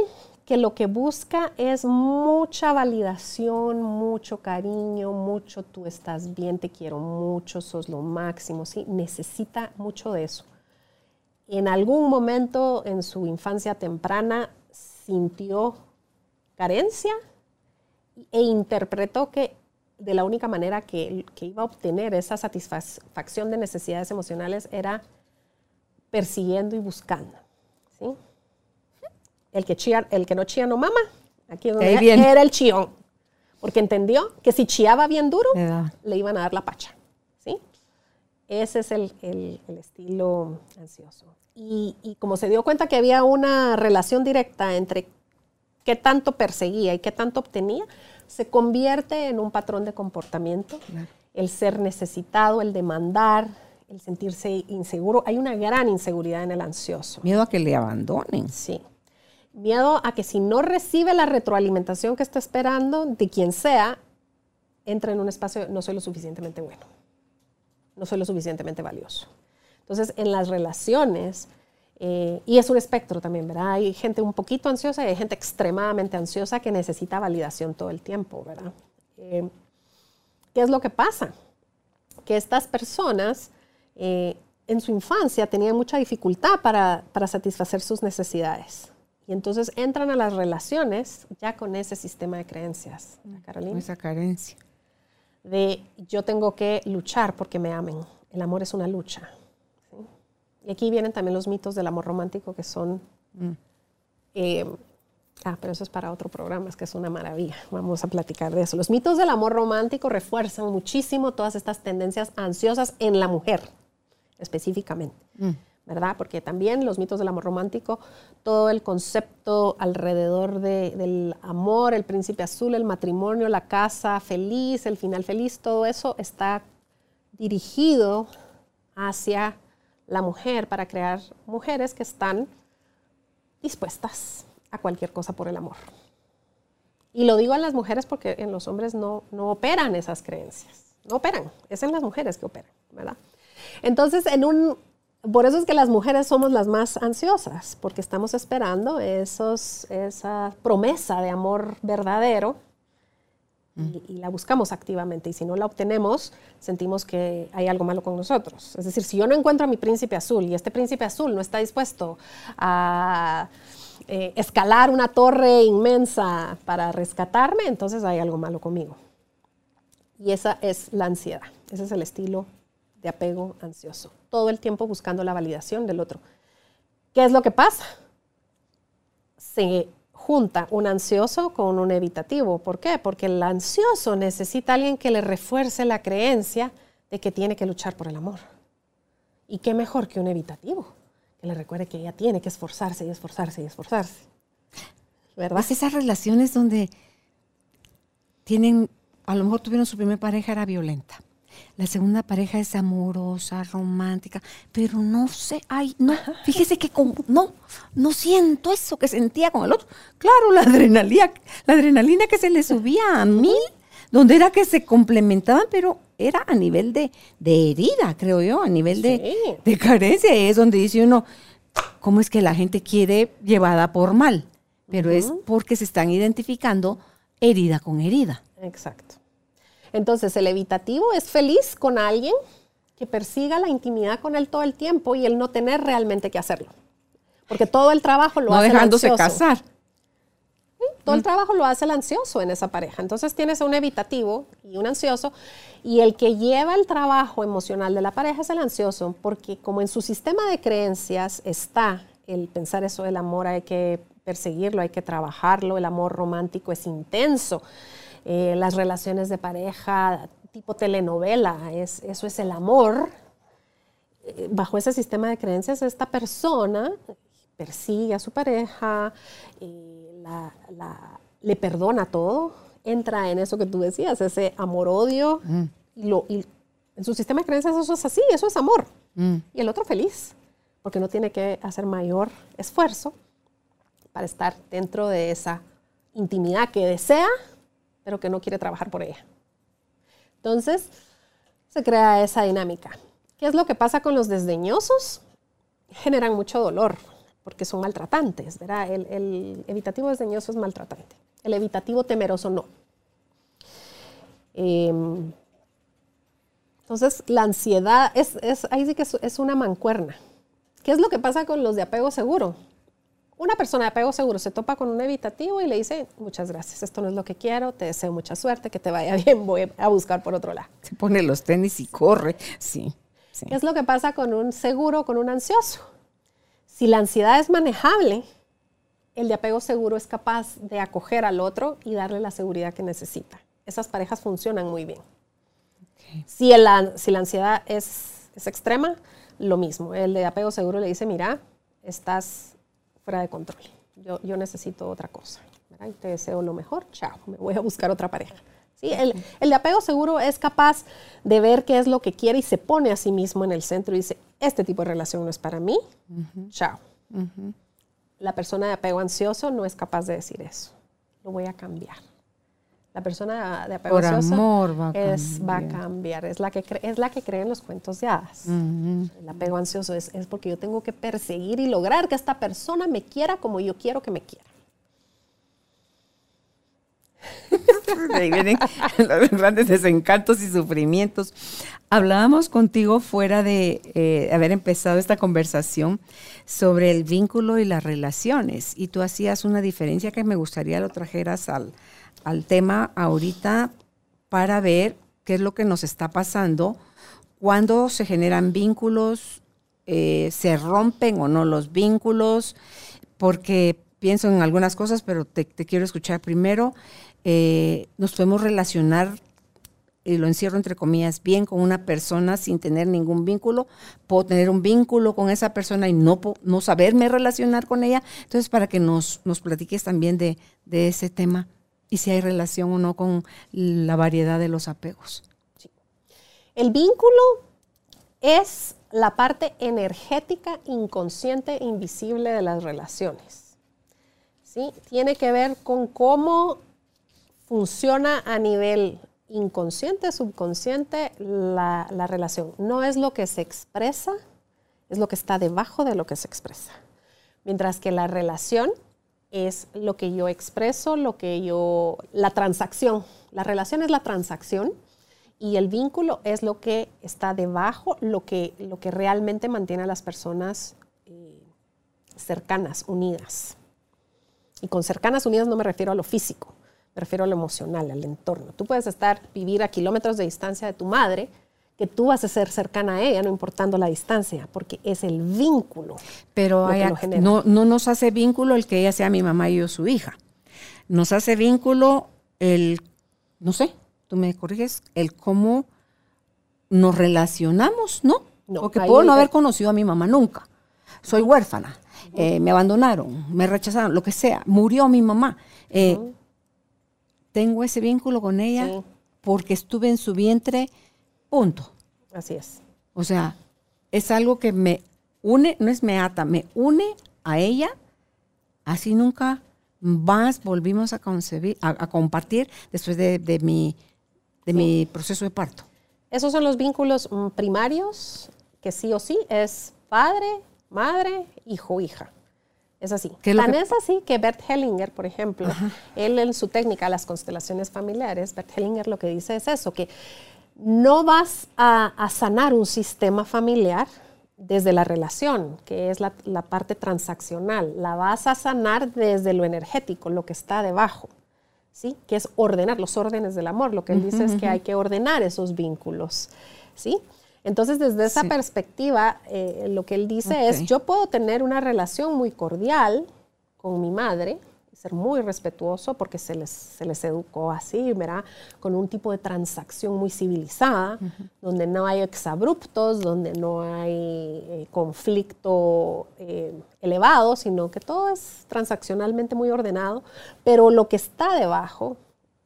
que lo que busca es mucha validación, mucho cariño, mucho tú estás bien, te quiero mucho, sos lo máximo, ¿sí? Necesita mucho de eso. En algún momento en su infancia temprana sintió carencia e interpretó que de la única manera que, iba a obtener esa satisfacción de necesidades emocionales era persiguiendo y buscando. ¿sí? El, que el que no chía no mama, aquí donde era, el chión, porque entendió que si chiaba bien duro, le iban a dar la pacha. ¿sí? Ese es el, estilo ansioso. Y, y como se dio cuenta que había una relación directa entre qué tanto perseguía y qué tanto obtenía, se convierte en un patrón de comportamiento. El ser necesitado, el demandar, el sentirse inseguro. Hay una gran inseguridad en el ansioso. Miedo a que le abandonen. Sí. Miedo a que si no recibe la retroalimentación que está esperando de quien sea, entra en un espacio, no soy lo suficientemente bueno, no soy lo suficientemente valioso. Entonces, en las relaciones, eh, y es un espectro también, ¿verdad? Hay gente un poquito ansiosa y hay gente extremadamente ansiosa que necesita validación todo el tiempo, ¿verdad? Eh, ¿Qué es lo que pasa? Que estas personas eh, en su infancia tenían mucha dificultad para, satisfacer sus necesidades. Y entonces entran a las relaciones ya con ese sistema de creencias, Carolina. Esa carencia. De yo tengo que luchar porque me amen. El amor es una lucha. Y aquí vienen también los mitos del amor romántico que son... Mm. Eh, ah, pero eso es para otro programa, es que es una maravilla. Vamos a platicar de eso. Los mitos del amor romántico refuerzan muchísimo todas estas tendencias ansiosas en la mujer, específicamente. Mm. ¿Verdad? Porque también los mitos del amor romántico, todo el concepto alrededor del amor, el príncipe azul, el matrimonio, la casa feliz, el final feliz, todo eso está dirigido hacia la mujer para crear mujeres que están dispuestas a cualquier cosa por el amor. Y lo digo a las mujeres porque en los hombres no, no operan esas creencias. No operan, es en las mujeres que operan, ¿verdad? Entonces, en un, por eso es que las mujeres somos las más ansiosas, porque estamos esperando esos, esa promesa de amor verdadero y, la buscamos activamente. Y si no la obtenemos, sentimos que hay algo malo con nosotros. Es decir, si yo no encuentro a mi príncipe azul y este príncipe azul no está dispuesto a eh, escalar una torre inmensa para rescatarme, entonces hay algo malo conmigo. Y esa es la ansiedad. Ese es el estilo de apego ansioso. Todo el tiempo buscando la validación del otro. ¿Qué es lo que pasa? Se junta un ansioso con un evitativo. ¿Por qué? Porque el ansioso necesita alguien que le refuerce la creencia de que tiene que luchar por el amor. ¿Y qué mejor que un evitativo? Que le recuerde que ella tiene que esforzarse y esforzarse y esforzarse. ¿Verdad? Es esas relaciones donde tienen, a lo mejor tuvieron su primera pareja, era violenta la segunda pareja es amorosa, romántica, pero no sé, ay, no, fíjese que con, no, no siento eso que sentía con el otro. Claro, la adrenalina, la adrenalina que se le subía a mí, donde era que se complementaban, pero era a nivel de, herida, creo yo, a nivel de, de carencia. Es donde dice uno, ¿cómo es que la gente quiere llevada por mal? Pero es porque se están identificando herida con herida. Exacto. Entonces, el evitativo es feliz con alguien que persiga la intimidad con él todo el tiempo y él no tener realmente que hacerlo. Porque todo el trabajo lo hace dejándose el ansioso. casar. Todo el mm. trabajo lo hace el ansioso en esa pareja. Entonces tienes un evitativo y un ansioso y el que lleva el trabajo emocional de la pareja es el ansioso porque como en su sistema de creencias está el pensar eso del amor hay que perseguirlo, hay que trabajarlo, el amor romántico es intenso. Eh, las relaciones de pareja tipo telenovela, es, eso es el amor. Eh, bajo ese sistema de creencias, esta persona persigue a su pareja, eh, le perdona todo, entra en eso que tú decías, ese amor-odio, mm. y, en su sistema de creencias eso es así, eso es amor. Y el otro feliz, porque no tiene que hacer mayor esfuerzo para estar dentro de esa intimidad que desea, pero que no quiere trabajar por ella. Entonces, se crea esa dinámica. ¿Qué es lo que pasa con los desdeñosos? Generan mucho dolor, porque son maltratantes, ¿verdad? El, evitativo desdeñoso es maltratante. El evitativo temeroso no. Em, entonces, la ansiedad, es, ahí sí que es, una mancuerna. ¿Qué es lo que pasa con los de apego seguro? Una persona de apego seguro se topa con un evitativo y le dice, muchas gracias, esto no es lo que quiero, te deseo mucha suerte, que te vaya <laughs> bien, voy a buscar por otro lado. Se pone los tenis y corre, sí. sí. ¿Qué es lo que pasa con un seguro, con un ansioso? Si la ansiedad es manejable, el de apego seguro es capaz de acoger al otro y darle la seguridad que necesita. Esas parejas funcionan muy bien. Si, si, la ansiedad es, extrema, lo mismo. El de apego seguro le dice, mira, estás fuera de control. Yo, necesito otra cosa. Y te deseo lo mejor. Chao, me voy a buscar otra pareja. ¿Sí? El, de apego seguro es capaz de ver qué es lo que quiere y se pone a sí mismo en el centro y dice, este tipo de relación no es para mí. Chao. La persona de apego ansioso no es capaz de decir eso. Lo voy a cambiar. La persona de apego Por amor va a, es, va a cambiar. Es la, que es la que cree en los cuentos de hadas. El apego ansioso es, es, porque yo tengo que perseguir y lograr que esta persona me quiera como yo quiero que me quiera. <laughs> Ahí vienen <laughs> los grandes desencantos y sufrimientos. Hablábamos contigo fuera de eh, haber empezado esta conversación sobre el vínculo y las relaciones y tú hacías una diferencia que me gustaría lo trajeras al, al tema ahorita para ver qué es lo que nos está pasando, cuando se generan vínculos, eh, se rompen o no los vínculos, porque pienso en algunas cosas, pero te, quiero escuchar primero. Eh, nos podemos relacionar, y lo encierro entre comillas, bien con una persona sin tener ningún vínculo. Puedo tener un vínculo con esa persona y no, no saberme relacionar con ella. Entonces, para que nos, nos platiques también de, de ese tema y si hay relación o no con la variedad de los apegos. El vínculo es la parte energética, inconsciente e invisible de las relaciones. ¿Sí? Tiene que ver con cómo funciona a nivel inconsciente, subconsciente la, la relación. No es lo que se expresa, es lo que está debajo de lo que se expresa. Mientras que la relación es lo que yo expreso, lo que yo, la transacción. La relación es la transacción y el vínculo es lo que está debajo, lo que, lo que realmente mantiene a las personas eh, cercanas, unidas. Y con cercanas, unidas no me refiero a lo físico, me refiero a lo emocional, al entorno. Tú puedes estar, vivir a kilómetros de distancia de tu madre, que tú vas a ser cercana a ella, no importando la distancia, porque es el vínculo. Pero no, no nos hace vínculo el que ella sea mi mamá y yo su hija. Nos hace vínculo el, no sé, tú me corriges, el cómo nos relacionamos, ¿no? no porque puedo no haber conocido a mi mamá nunca. Soy huérfana, eh, me abandonaron, me rechazaron, lo que sea, murió mi mamá. Eh, tengo ese vínculo con ella porque estuve en su vientre Punto. Así es. O sea, es algo que me une, no es me ata, me une a ella, así nunca más volvimos a concebir, a, compartir después de, mi, de mi proceso de parto. Esos son los vínculos mm, primarios, que sí o sí es padre, madre, hijo, hija. Es así. Tan es así que Bert Hellinger, por ejemplo, él en su técnica, las constelaciones familiares, Bert Hellinger lo que dice es eso, que no vas a, sanar un sistema familiar desde la relación, que es la, parte transaccional, la vas a sanar desde lo energético, lo que está debajo, ¿sí? que es ordenar los órdenes del amor. Lo que él dice es que hay que ordenar esos vínculos. ¿sí? Entonces, desde esa perspectiva, eh, lo que él dice es, yo puedo tener una relación muy cordial con mi madre, ser muy respetuoso porque se les, se les educó así, ¿verdad? Con un tipo de transacción muy civilizada, donde no hay exabruptos, donde no hay eh, conflicto eh, elevado, sino que todo es transaccionalmente muy ordenado, pero lo que está debajo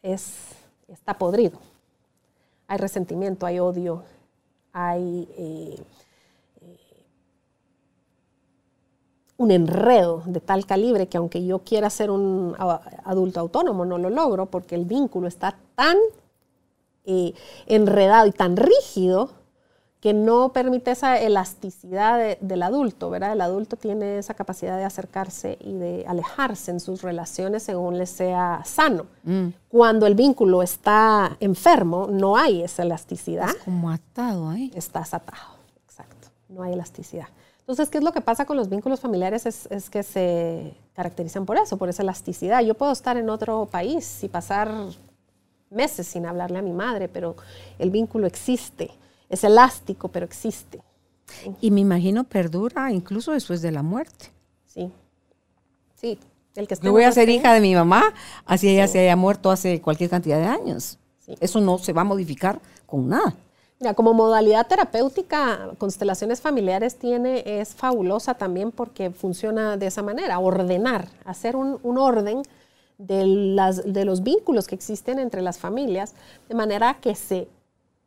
es, está podrido. Hay resentimiento, hay odio, hay eh, un enredo de tal calibre que aunque yo quiera ser un adulto autónomo, no lo logro porque el vínculo está tan eh, enredado y tan rígido que no permite esa elasticidad del adulto, ¿verdad? El adulto tiene esa capacidad de acercarse y de alejarse en sus relaciones según le sea sano. Mm. Cuando el vínculo está enfermo, no hay esa elasticidad. Es como atado ahí. Estás atado, exacto. No hay elasticidad. Entonces, ¿qué es lo que pasa con los vínculos familiares? Es, que se caracterizan por eso, por esa elasticidad. Yo puedo estar en otro país y pasar meses sin hablarle a mi madre, pero el vínculo existe. Es elástico, pero existe. Y me imagino perdura incluso después de la muerte. Sí. Sí. El que Yo voy a ser hija de mi mamá, así ella se haya muerto hace cualquier cantidad de años. Eso no se va a modificar con nada como modalidad terapéutica, constelaciones familiares tiene, es fabulosa también porque funciona de esa manera, ordenar, hacer un, orden de, las, de, los vínculos que existen entre las familias, de manera que, se,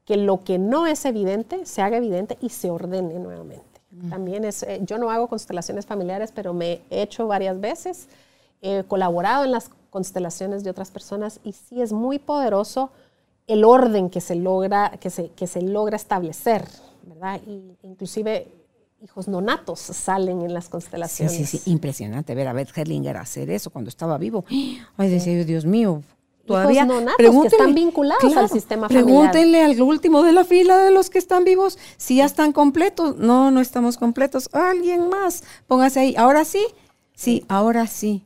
que lo que no es evidente se haga evidente y se ordene nuevamente. También es, eh, yo no hago constelaciones familiares, pero me he hecho varias veces, he colaborado en las constelaciones de otras personas y sí es muy poderoso el orden que se logra, que se, que se logra establecer, ¿verdad? Y inclusive hijos nonatos salen en las constelaciones. Sí, sí, sí, impresionante ver a Beth Hellinger hacer eso cuando estaba vivo. Ay, decía Dios mío, todavía hijos nonatos que están vinculados al sistema familiar. Pregúntenle al último de la fila de los que están vivos si ya están completos. No, no estamos completos. Alguien más, póngase ahí. Ahora sí, sí, ahora sí.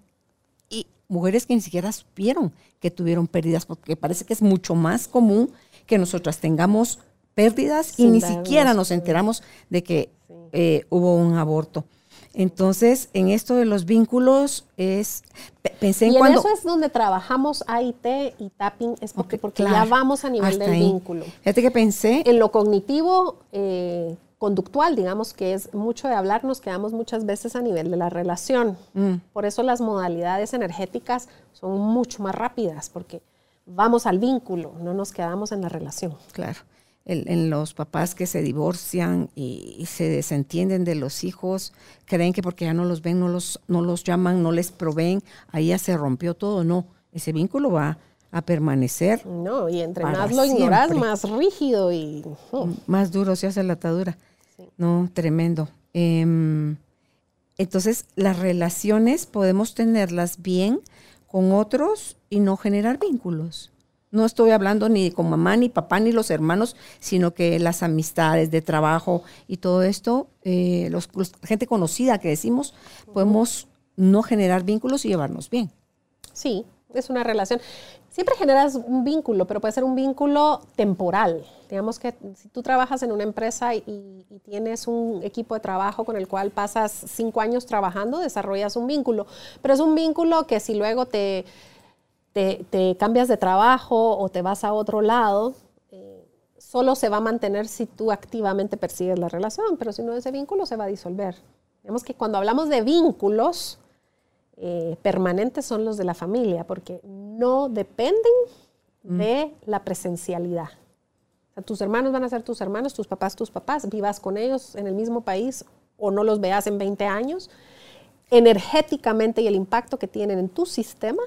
Mujeres que ni siquiera supieron que tuvieron pérdidas, porque parece que es mucho más común que nosotras tengamos pérdidas y ni siquiera nos enteramos de que eh, hubo un aborto. Entonces, en esto de los vínculos es pensé en y en eso es donde trabajamos AIT y tapping es porque, porque ya vamos a nivel del vínculo. Fíjate que pensé en lo cognitivo eh, conductual, digamos que es mucho de hablar, nos quedamos muchas veces a nivel de la relación. Mm. Por eso las modalidades energéticas son mucho más rápidas, porque vamos al vínculo, no nos quedamos en la relación. Claro. en los papás que se divorcian y, se desentienden de los hijos, creen que porque ya no los ven, no los, no los llaman, no les proveen, ahí ya se rompió todo. No, ese vínculo va a permanecer. No, y entre más lo ignoras, más rígido y... Oh. Más duro se hace la atadura. No, tremendo. Em, entonces, las relaciones podemos tenerlas bien con otros y no generar vínculos. No estoy hablando ni con mamá, ni papá, ni los hermanos, sino que las amistades de trabajo y todo esto, eh, los, gente conocida que decimos, podemos no generar vínculos y llevarnos bien. Sí, es una relación siempre generas un vínculo, pero puede ser un vínculo temporal. Digamos que si tú trabajas en una empresa y, tienes un equipo de trabajo con el cual pasas cinco años trabajando, desarrollas un vínculo, pero es un vínculo que si luego te, cambias de trabajo o te vas a otro lado, eh, solo se va a mantener si tú activamente persigues la relación, pero si no, ese vínculo se va a disolver. Digamos que cuando hablamos de vínculos, eh, permanentes son los de la familia, porque no dependen mm. de la presencialidad. tus hermanos van a ser tus hermanos, tus papás tus papás, vivas con ellos en el mismo país o no los veas en 20 años. Energéticamente y el impacto que tienen en tu sistema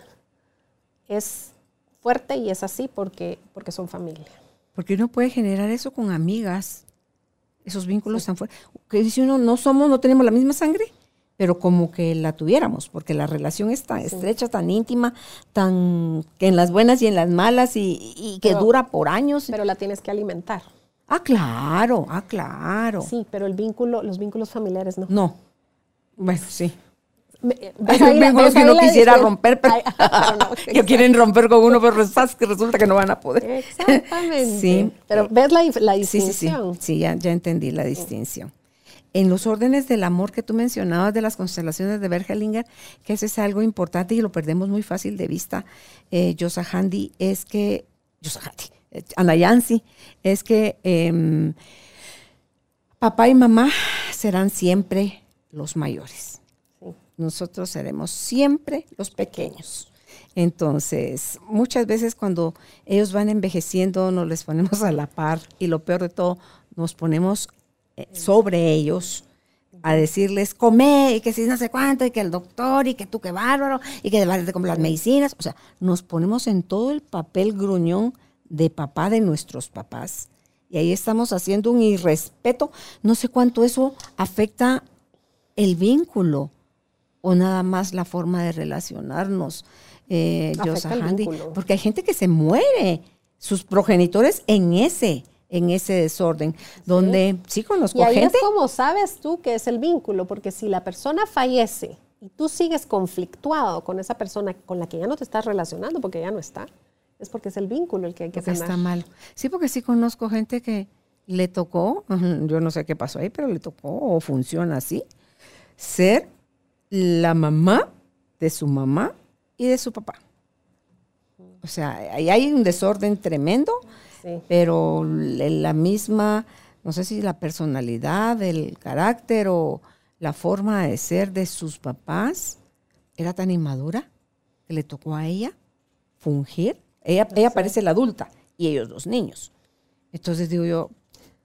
es fuerte y es así porque, porque son familia. Porque uno puede generar eso con amigas, esos vínculos tan fuertes. Que dice uno, no somos, no tenemos la misma sangre pero como que la tuviéramos, porque la relación es tan estrecha, tan íntima, tan que en las buenas y en las malas y, que dura por años. Pero la tienes que alimentar. Ah, claro, ah, claro. Sí, pero el vínculo, los vínculos familiares no. No. Bueno, sí. <laughs> Hay vínculos que uno quisiera romper, pero, <laughs> <laughs> que quieren romper con uno, pero resulta que no van a poder. Exactamente. Sí. Pero ves la, la distinción. Sí, sí, sí. ya, ya entendí la distinción en los órdenes del amor que tú mencionabas de las constelaciones de Bergelinger, que eso es algo importante y lo perdemos muy fácil de vista, eh, Yosahandi, es que, Yosahandi, eh, Anayansi, es que em, papá y mamá serán siempre los mayores. Nosotros seremos siempre los pequeños. Entonces, muchas veces cuando ellos van envejeciendo, nos les ponemos a la par y lo peor de todo, nos ponemos sobre ellos a decirles come y que si no sé cuánto y que el doctor y que tú qué bárbaro y que debes de comprar las medicinas. O sea, nos ponemos en todo el papel gruñón de papá de nuestros papás. Y ahí estamos haciendo un irrespeto. No sé cuánto eso afecta el vínculo o nada más la forma de relacionarnos. Eh, Handy, porque hay gente que se muere, sus progenitores en ese, en ese desorden, donde sí conozco Y ahí gente. es como sabes tú que es el vínculo, porque si la persona fallece y tú sigues conflictuado con esa persona con la que ya no te estás relacionando porque ya no está, es porque es el vínculo el que hay que sanar. está mal. Sí, porque sí conozco gente que le tocó, <laughs> yo no sé qué pasó ahí, pero le tocó o funciona así, ser la mamá de su mamá y de su papá. O sea, ahí hay un desorden tremendo, Sí. pero la misma, no sé si la personalidad, el carácter o la forma de ser de sus papás era tan inmadura que le tocó a ella fungir. Ella, ella parece la adulta y ellos los niños. Entonces digo yo,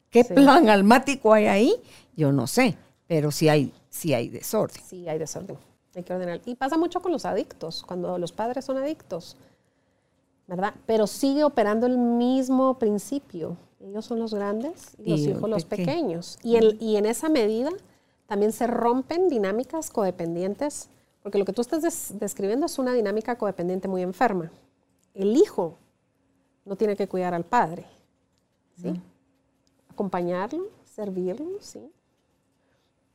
¿qué Sí. plan almático hay ahí? Yo no sé, pero sí hay, sí hay desorden. Sí, hay desorden. Hay que ordenar. Y pasa mucho con los adictos, cuando los padres son adictos, ¿verdad? Pero sigue operando el mismo principio. Ellos son los grandes y los hijos los peque- pequeños. Y, el- y en esa medida también se rompen dinámicas codependientes, porque lo que tú estás des- describiendo es una dinámica codependiente muy enferma. El hijo no tiene que cuidar al padre, ¿sí? Acompañarlo, servirlo, ¿sí?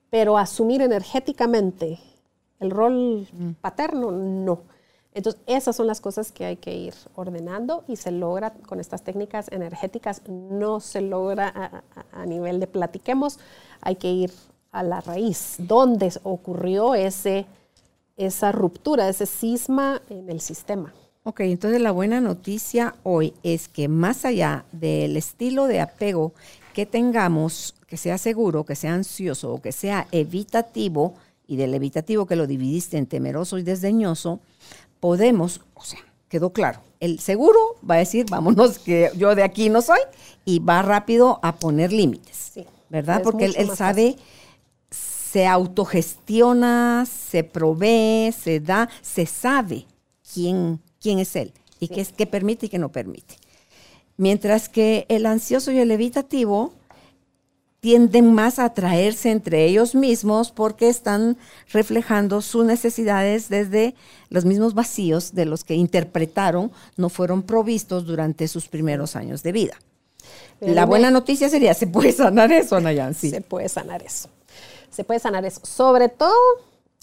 pero asumir energéticamente el rol paterno, no. Entonces, esas son las cosas que hay que ir ordenando y se logra con estas técnicas energéticas, no se logra a, nivel de platiquemos, hay que ir a la raíz, dónde ocurrió ese, esa ruptura, ese cisma en el sistema. Ok, entonces la buena noticia hoy es que más allá del estilo de apego que tengamos, que sea seguro, que sea ansioso o que sea evitativo, y del evitativo que lo dividiste en temeroso y desdeñoso, podemos, o sea, quedó claro, el seguro va a decir, vámonos, que yo de aquí no soy, y va rápido a poner límites, Sí, ¿verdad? Porque él, sabe, se autogestiona, se provee, se da, se sabe quién, quién es él y qué, es, qué permite y qué no permite. Mientras que el ansioso y el evitativo tienden más a atraerse entre ellos mismos porque están reflejando sus necesidades desde los mismos vacíos de los que interpretaron no fueron provistos durante sus primeros años de vida. Pero La buena noticia sería, se puede sanar eso, Nayan, sí. Se puede sanar eso. Se puede sanar eso. Sobre todo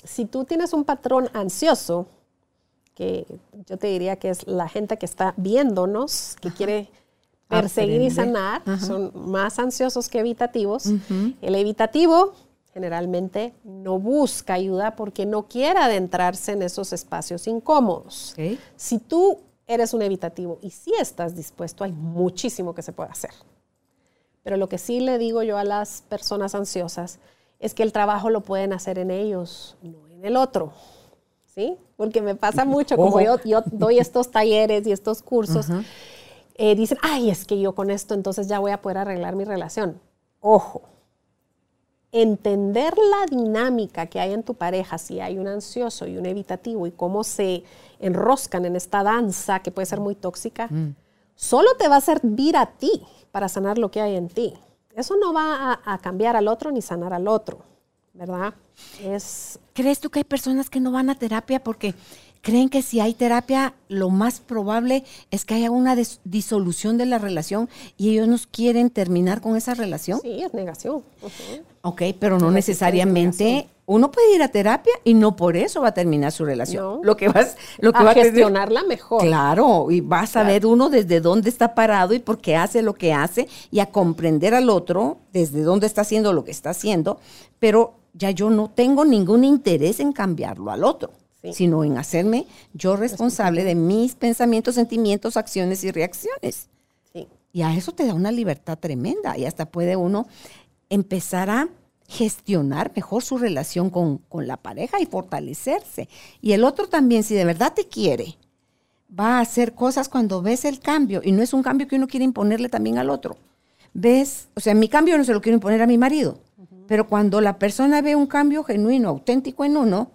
si tú tienes un patrón ansioso, que yo te diría que es la gente que está viéndonos, que quiere perseguir y sanar, Ajá. son más ansiosos que evitativos. El evitativo generalmente no busca ayuda porque no quiere adentrarse en esos espacios incómodos. Si tú eres un evitativo y si estás dispuesto, hay muchísimo que se puede hacer. Pero lo que sí le digo yo a las personas ansiosas es que el trabajo lo pueden hacer en ellos, no en el otro. ¿Sí? Porque me pasa mucho, como yo doy estos talleres y estos cursos, eh, dicen, ay, es que yo con esto entonces ya voy a poder arreglar mi relación. Ojo, entender la dinámica que hay en tu pareja, si hay un ansioso y un evitativo y cómo se enroscan en esta danza que puede ser muy tóxica, solo te va a servir a ti para sanar lo que hay en ti. Eso no va a, a cambiar al otro ni sanar al otro, ¿verdad? Es ¿Crees tú que hay personas que no van a terapia porque creen que si hay terapia, lo más probable es que haya una disolución de la relación y ellos no quieren terminar con esa relación? sí, es negación. Ujú. Ok, pero no necesariamente. Uno puede ir a terapia y no por eso va a terminar su relación. No. Lo que vas, lo que a va a tener- gestionarla mejor. Claro, y va a saber uno desde dónde está parado y por qué hace lo que hace y a comprender al otro desde dónde está haciendo lo que está haciendo, pero ya yo no tengo ningún interés en cambiarlo al otro, Sí. sino en hacerme yo responsable de mis pensamientos, sentimientos, acciones y reacciones. Sí. Y a eso te da una libertad tremenda y hasta puede uno empezar a gestionar mejor su relación con, con la pareja y fortalecerse. Y el otro también, si de verdad te quiere, va a hacer cosas cuando ves el cambio y no es un cambio que uno quiere imponerle también al otro. ves, o sea, mi cambio no se lo quiero imponer a mi marido, pero cuando la persona ve un cambio genuino, auténtico en uno,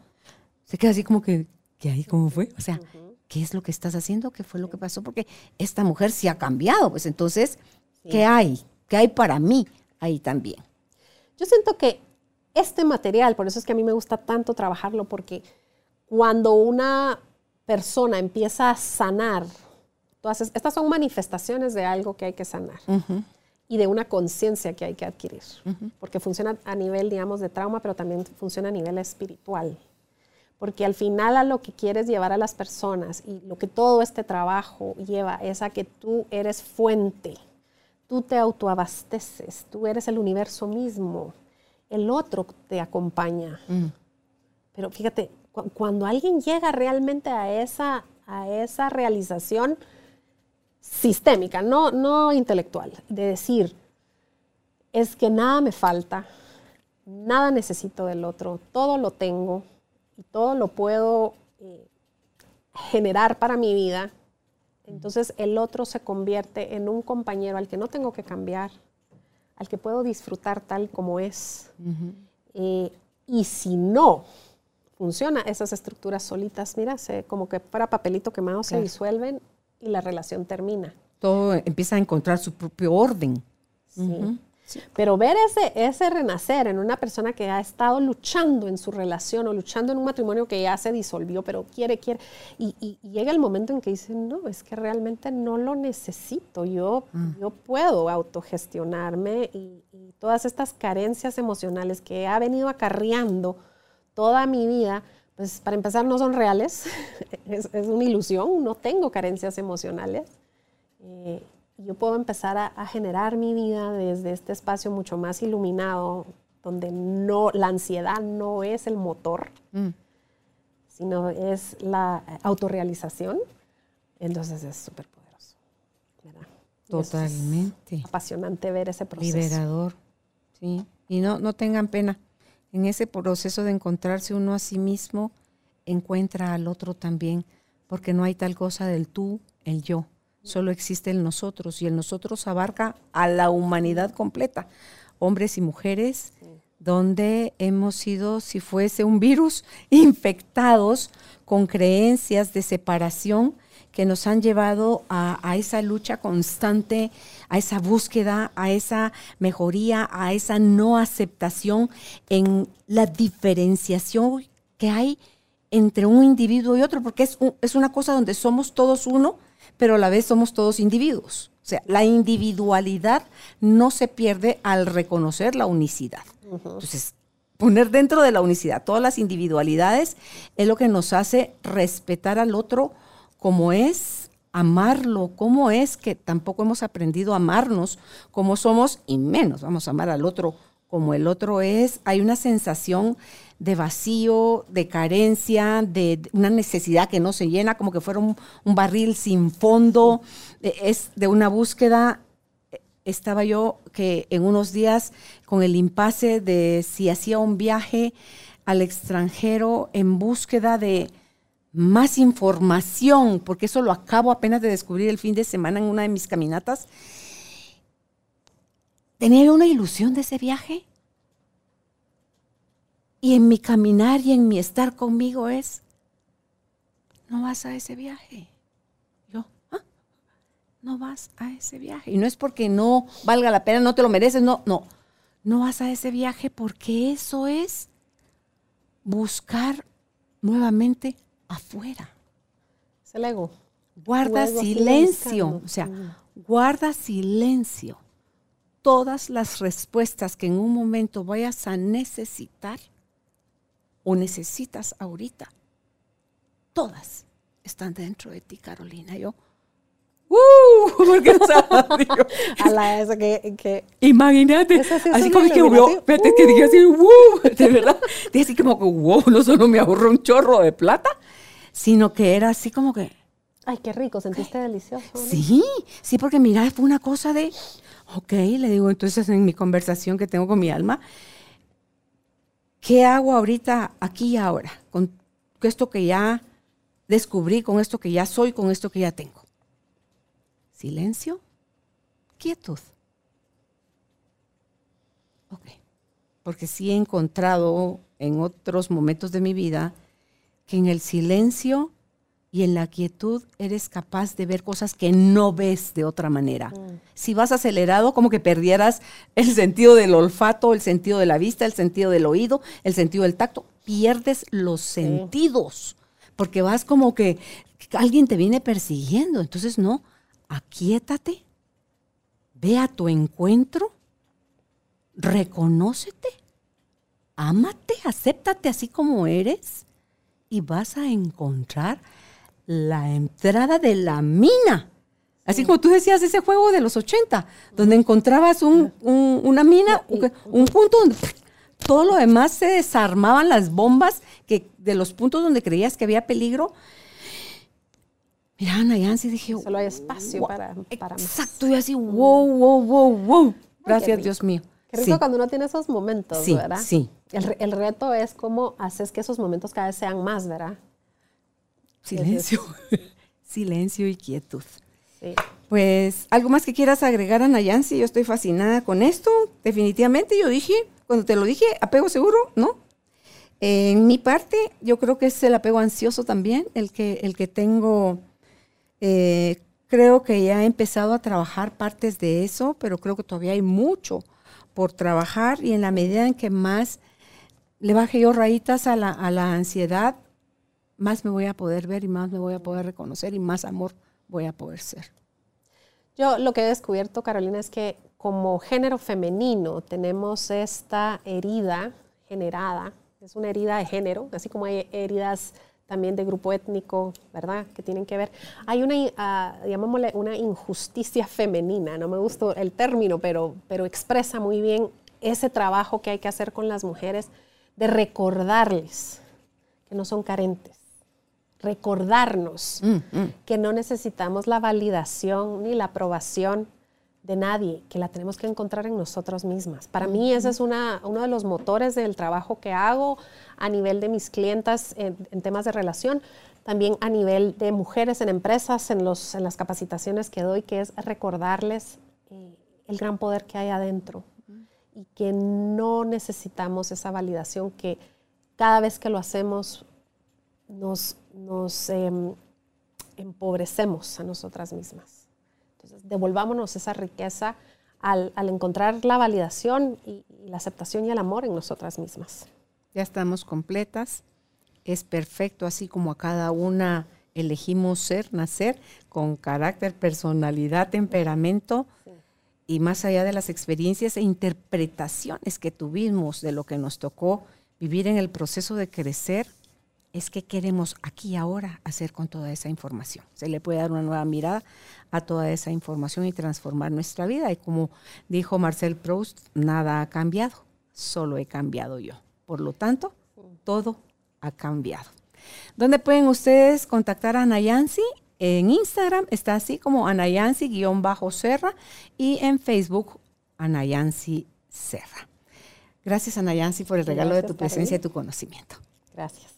se queda así como que, ¿qué ahí cómo fue? O sea, ¿qué es lo que estás haciendo? ¿Qué fue lo que pasó? Porque esta mujer sí ha cambiado, pues entonces, ¿qué hay? ¿Qué hay para mí ahí también? Yo siento que este material, por eso es que a mí me gusta tanto trabajarlo, porque cuando una persona empieza a sanar, todas estas son manifestaciones de algo que hay que sanar y de una conciencia que hay que adquirir, porque funciona a nivel, digamos, de trauma, pero también funciona a nivel espiritual. Porque al final a lo que quieres llevar a las personas y lo que todo este trabajo lleva es a que tú eres fuente, tú te autoabasteces, tú eres el universo mismo, el otro te acompaña. Pero fíjate, cuando alguien llega realmente a esa, a esa realización sistémica, no, no intelectual, de decir, es que nada me falta, nada necesito del otro, todo lo tengo y todo lo puedo eh, generar para mi vida, entonces el otro se convierte en un compañero al que no tengo que cambiar, al que puedo disfrutar tal como es. Eh, y si no, funciona, esas estructuras solitas, mira, como que para papelito quemado se disuelven y la relación termina. Todo empieza a encontrar su propio orden. Pero ver ese, ese renacer en una persona que ha estado luchando en su relación o luchando en un matrimonio que ya se disolvió, pero quiere, quiere, y, llega el momento en que dice, no, es que realmente no lo necesito, yo, mm. yo puedo autogestionarme y, y todas estas carencias emocionales que ha venido acarreando toda mi vida, pues para empezar no son reales, <laughs> es, una ilusión, no tengo carencias emocionales. Eh, yo puedo empezar a, generar mi vida desde este espacio mucho más iluminado, donde no, la ansiedad no es el motor, mm. sino es la autorrealización. Entonces es súper poderoso. Totalmente. apasionante ver ese proceso. Liberador. Sí. Y no, no tengan pena en ese proceso de encontrarse uno a sí mismo, encuentra al otro también, porque no hay tal cosa del tú, el yo, solo existe el nosotros y el nosotros abarca a la humanidad completa, hombres y mujeres, donde hemos sido, si fuese un virus, <laughs> infectados con creencias de separación que nos han llevado a, esa lucha constante, a esa búsqueda, a esa mejoría, a esa no aceptación en la diferenciación que hay entre un individuo y otro, porque es, es una cosa donde somos todos uno, pero a la vez somos todos individuos. O sea, la individualidad no se pierde al reconocer la unicidad. Entonces, poner dentro de la unicidad todas las individualidades es lo que nos hace respetar al otro como es amarlo, cómo es que tampoco hemos aprendido a amarnos como somos y menos vamos a amar al otro como el otro es. Hay una sensación de vacío, de carencia, de una necesidad que no se llena, como que fuera un, barril sin fondo, es de una búsqueda. Estaba yo que en unos días con el impasse de si hacía un viaje al extranjero en búsqueda de, más información, porque eso lo acabo apenas de descubrir el fin de semana en una de mis caminatas. Tenía una ilusión de ese viaje. Y en mi caminar y en mi estar conmigo es, no vas a ese viaje. Yo, ¿ah? no vas a ese viaje. Y no es porque no valga la pena, no te lo mereces, no, no. No vas a ese viaje porque eso es buscar nuevamente afuera. Es el ego. Guarda silencio, o sea, guarda silencio. Todas las respuestas que en un momento vayas a necesitar o necesitas ahorita, todas están dentro de ti, Carolina. Yo, ¡Uh! <laughs> Porque, <laughs> a la esa que, que Imagínate, así como que yo, fíjate que dije así, ¡uh! <laughs> De verdad, dije así como que, wow, no solo me ahorro un chorro de plata, sino que era así como que... Ay, qué rico, sentiste delicioso. Sí, sí, porque mira, fue una cosa de, ok, le digo entonces en mi conversación que tengo con mi alma, ¿qué hago ahorita, aquí y ahora, con esto que ya descubrí, con esto que ya soy, con esto que ya tengo? Silencio, quietud. Ok. Porque sí he encontrado en otros momentos de mi vida que en el silencio y en la quietud eres capaz de ver cosas que no ves de otra manera. Mm. Si vas acelerado, como que perdieras el sentido del olfato, el sentido de la vista, el sentido del oído, el sentido del tacto. Pierdes los sentidos, porque vas como que alguien te viene persiguiendo. Entonces, no, aquíétate, ve a tu encuentro, reconócete, ámate, acéptate así como eres y vas a encontrar la entrada de la mina. Así como tú decías, ese juego de los 80, donde encontrabas un- un- una mina, un, un punto donde todo lo demás se desarmaban las bombas que de los puntos donde creías que había peligro. Mira, Ana Yancy, dije, Solo hay espacio wow, para, para más. Exacto, y así, wow, wow, wow, wow. Gracias. Dios mío. Qué rico Sí. cuando uno tiene esos momentos, Sí, ¿verdad? sí. El, el reto es cómo haces que esos momentos cada vez sean más, ¿verdad? Silencio. <laughs> Silencio y quietud. Sí. Pues, ¿algo más que quieras agregar, Ana Yancy? Yo estoy fascinada con esto. Definitivamente, yo dije, cuando te lo dije, apego seguro, ¿no? En mi parte, yo creo que es el apego ansioso también, el que, el que tengo. eh, creo que ya he empezado a trabajar partes de eso, pero creo que todavía hay mucho por trabajar y en la medida en que más le baje yo rayitas a la, a la ansiedad, más me voy a poder ver y más me voy a poder reconocer y más amor voy a poder ser. Yo lo que he descubierto, Carolina, es que como género femenino tenemos esta herida generada, es una herida de género, así como hay heridas también de grupo étnico, ¿verdad? Que tienen que ver. Hay una, ah, llamémosle, una injusticia femenina, no me gustó el término, pero, pero expresa muy bien ese trabajo que hay que hacer con las mujeres de recordarles que no son carentes, recordarnos que no necesitamos la validación ni la aprobación de nadie, que la tenemos que encontrar en nosotras mismas. Para mí ese es una, uno de los motores del trabajo que hago a nivel de mis clientas en, en temas de relación, también a nivel de mujeres en empresas, en, los, en las capacitaciones que doy, que es recordarles eh, el gran poder que hay adentro y que no necesitamos esa validación que cada vez que lo hacemos nos, nos em, empobrecemos a nosotras mismas. Entonces, devolvámonos esa riqueza al, al encontrar la validación y, y la aceptación y el amor en nosotras mismas. Ya estamos completas. Es perfecto, así como a cada una elegimos ser, nacer, con carácter, personalidad, temperamento, y más allá de las experiencias e interpretaciones que tuvimos de lo que nos tocó vivir en el proceso de crecer, es que queremos aquí y ahora hacer con toda esa información. Se le puede dar una nueva mirada a toda esa información y transformar nuestra vida. Y como dijo Marcel Proust, nada ha cambiado, solo he cambiado yo. Por lo tanto, todo ha cambiado. ¿Dónde pueden ustedes contactar a Anayansi? En Instagram está así como Anayansi-Serra y en Facebook Anayansi Serra. Gracias Anayansi por el regalo de tu presencia y tu conocimiento. Gracias.